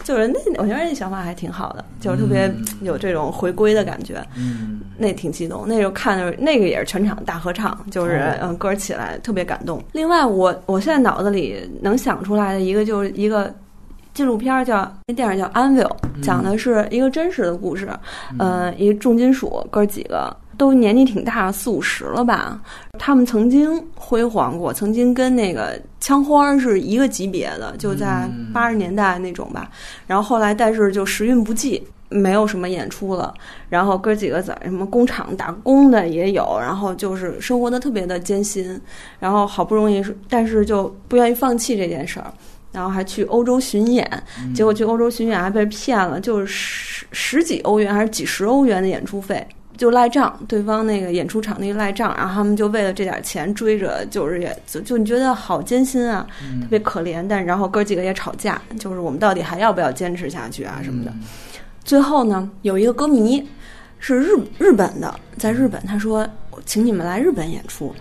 就是那，我觉得那想法还挺好的，就是特别有这种回归的感觉，嗯，那挺激动。那时候看的那个也是全场大合唱，就是嗯歌起来特别感动。另外，我我现在脑子里能想出来的一个就是一个纪录片，叫那电影叫《Anvil》，讲的是一个真实的故事，呃，一重金属哥几个。都年纪挺大，四五十了吧？他们曾经辉煌过，曾经跟那个枪花是一个级别的，就在八十年代那种吧。然后后来，但是就时运不济，没有什么演出了。然后哥几个在什么工厂打工的也有，然后就是生活的特别的艰辛。然后好不容易是，但是就不愿意放弃这件事儿，然后还去欧洲巡演。结果去欧洲巡演还被骗了，就是十十几欧元还是几十欧元的演出费。就赖账，对方那个演出场地赖账，然后他们就为了这点钱追着，就是也就就你觉得好艰辛啊，特别可怜。但然后哥几个也吵架，就是我们到底还要不要坚持下去啊什么的。最后呢，有一个歌迷是日日本的，在日本，他说请你们来日本演出，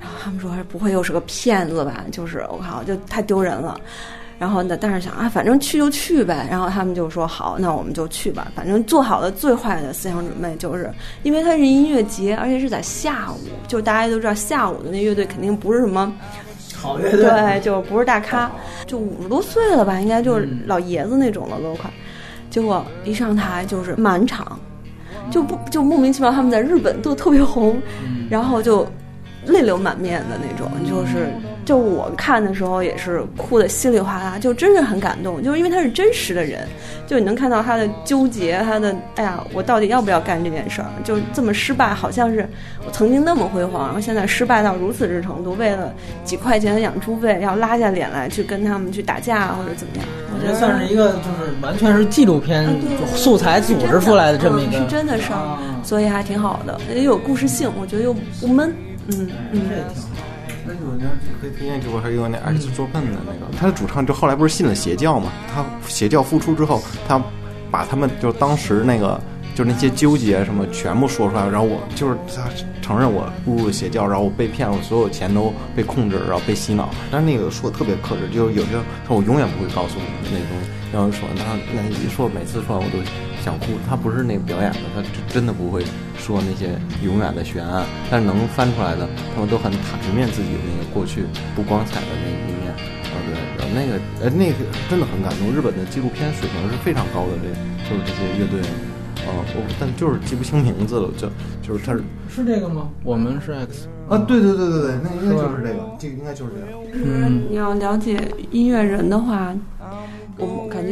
然后他们说不会又是个骗子吧？就是我靠，就太丢人了。然后呢？但是想啊，反正去就去呗。然后他们就说好，那我们就去吧。反正做好了最坏的思想准备，就是因为它是音乐节，而且是在下午，就大家都知道下午的那乐队肯定不是什么 好乐队，对，就不是大咖，就五十多岁了吧，应该就是老爷子那种了都快。结果一上台就是满场，就不就莫名其妙他们在日本都特别红，然后就泪流满面的那种，就是。就我看的时候也是哭的稀里哗啦，就真是很感动，就是因为他是真实的人，就你能看到他的纠结，他的哎呀，我到底要不要干这件事儿？就这么失败，好像是我曾经那么辉煌，然后现在失败到如此之程度，为了几块钱的养猪费要拉下脸来去跟他们去打架或者怎么样？我觉得算是一个就是完全是纪录片素材组织出来的这么一个是真的事儿，所以还挺好的，也有故事性，我觉得又不闷，嗯嗯，这也挺好。那我觉得可以推荐给我，还有那 X 做笨的那个，他的主唱就后来不是信了邪教嘛？他邪教复出之后，他把他们就当时那个就那些纠结什么全部说出来，然后我就是他承认我误入了邪教，然后我被骗了，我所有钱都被控制，然后被洗脑。但是那个说的特别克制，就有些说我永远不会告诉你那东西。然后说那那一说每次说完我都。想哭，他不是那个表演的，他真的不会说那些永远的悬案，但是能翻出来的，他们都很坦直面自己的那个过去不光彩的那一面。啊，对，然后那个，呃，那个真的很感动。日本的纪录片水平是非常高的，这就是这些乐队，啊，我但就是记不清名字了，就就是他是是这个吗？我们是 X 啊，对对对对对，那应该就是这个，这个应该就是这个。嗯，你要了解音乐人的话。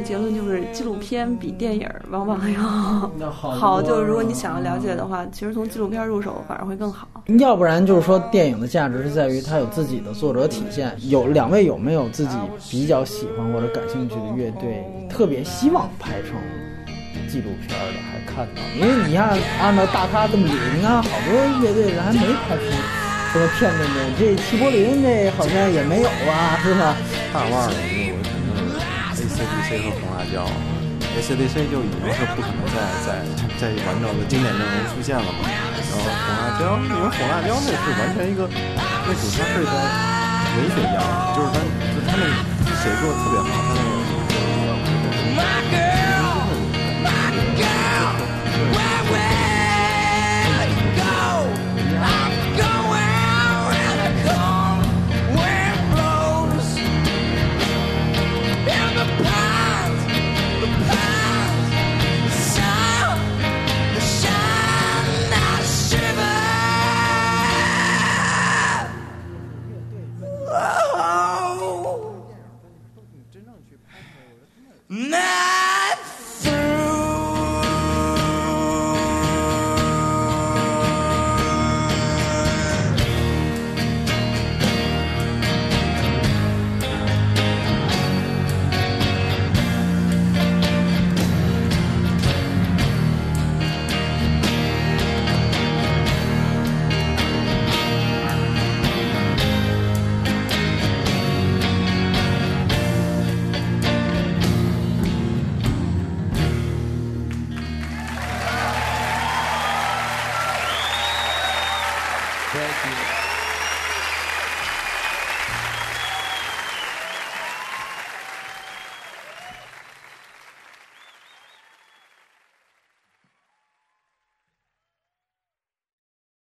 结论就是纪录片比电影往往要 好。就是如果你想要了解的话，其实从纪录片入手反而会更好。要不然就是说，电影的价值是在于它有自己的作者体现。有两位有没有自己比较喜欢或者感兴趣的乐队，特别希望拍成纪录片的？还看到？因为你看，按照大咖这么理，你看好多乐队人还没拍出。什么片子呢？这齐柏林这好像也没有啊，是吧？大腕儿 AC/DC 和红辣椒，AC/DC 就已经是不可能再再再完整的经典阵容出现了嘛。然后红辣椒，因为红辣椒那是完全一个，那主唱是一个文学家，就是他，就他那写作特别好，他那个。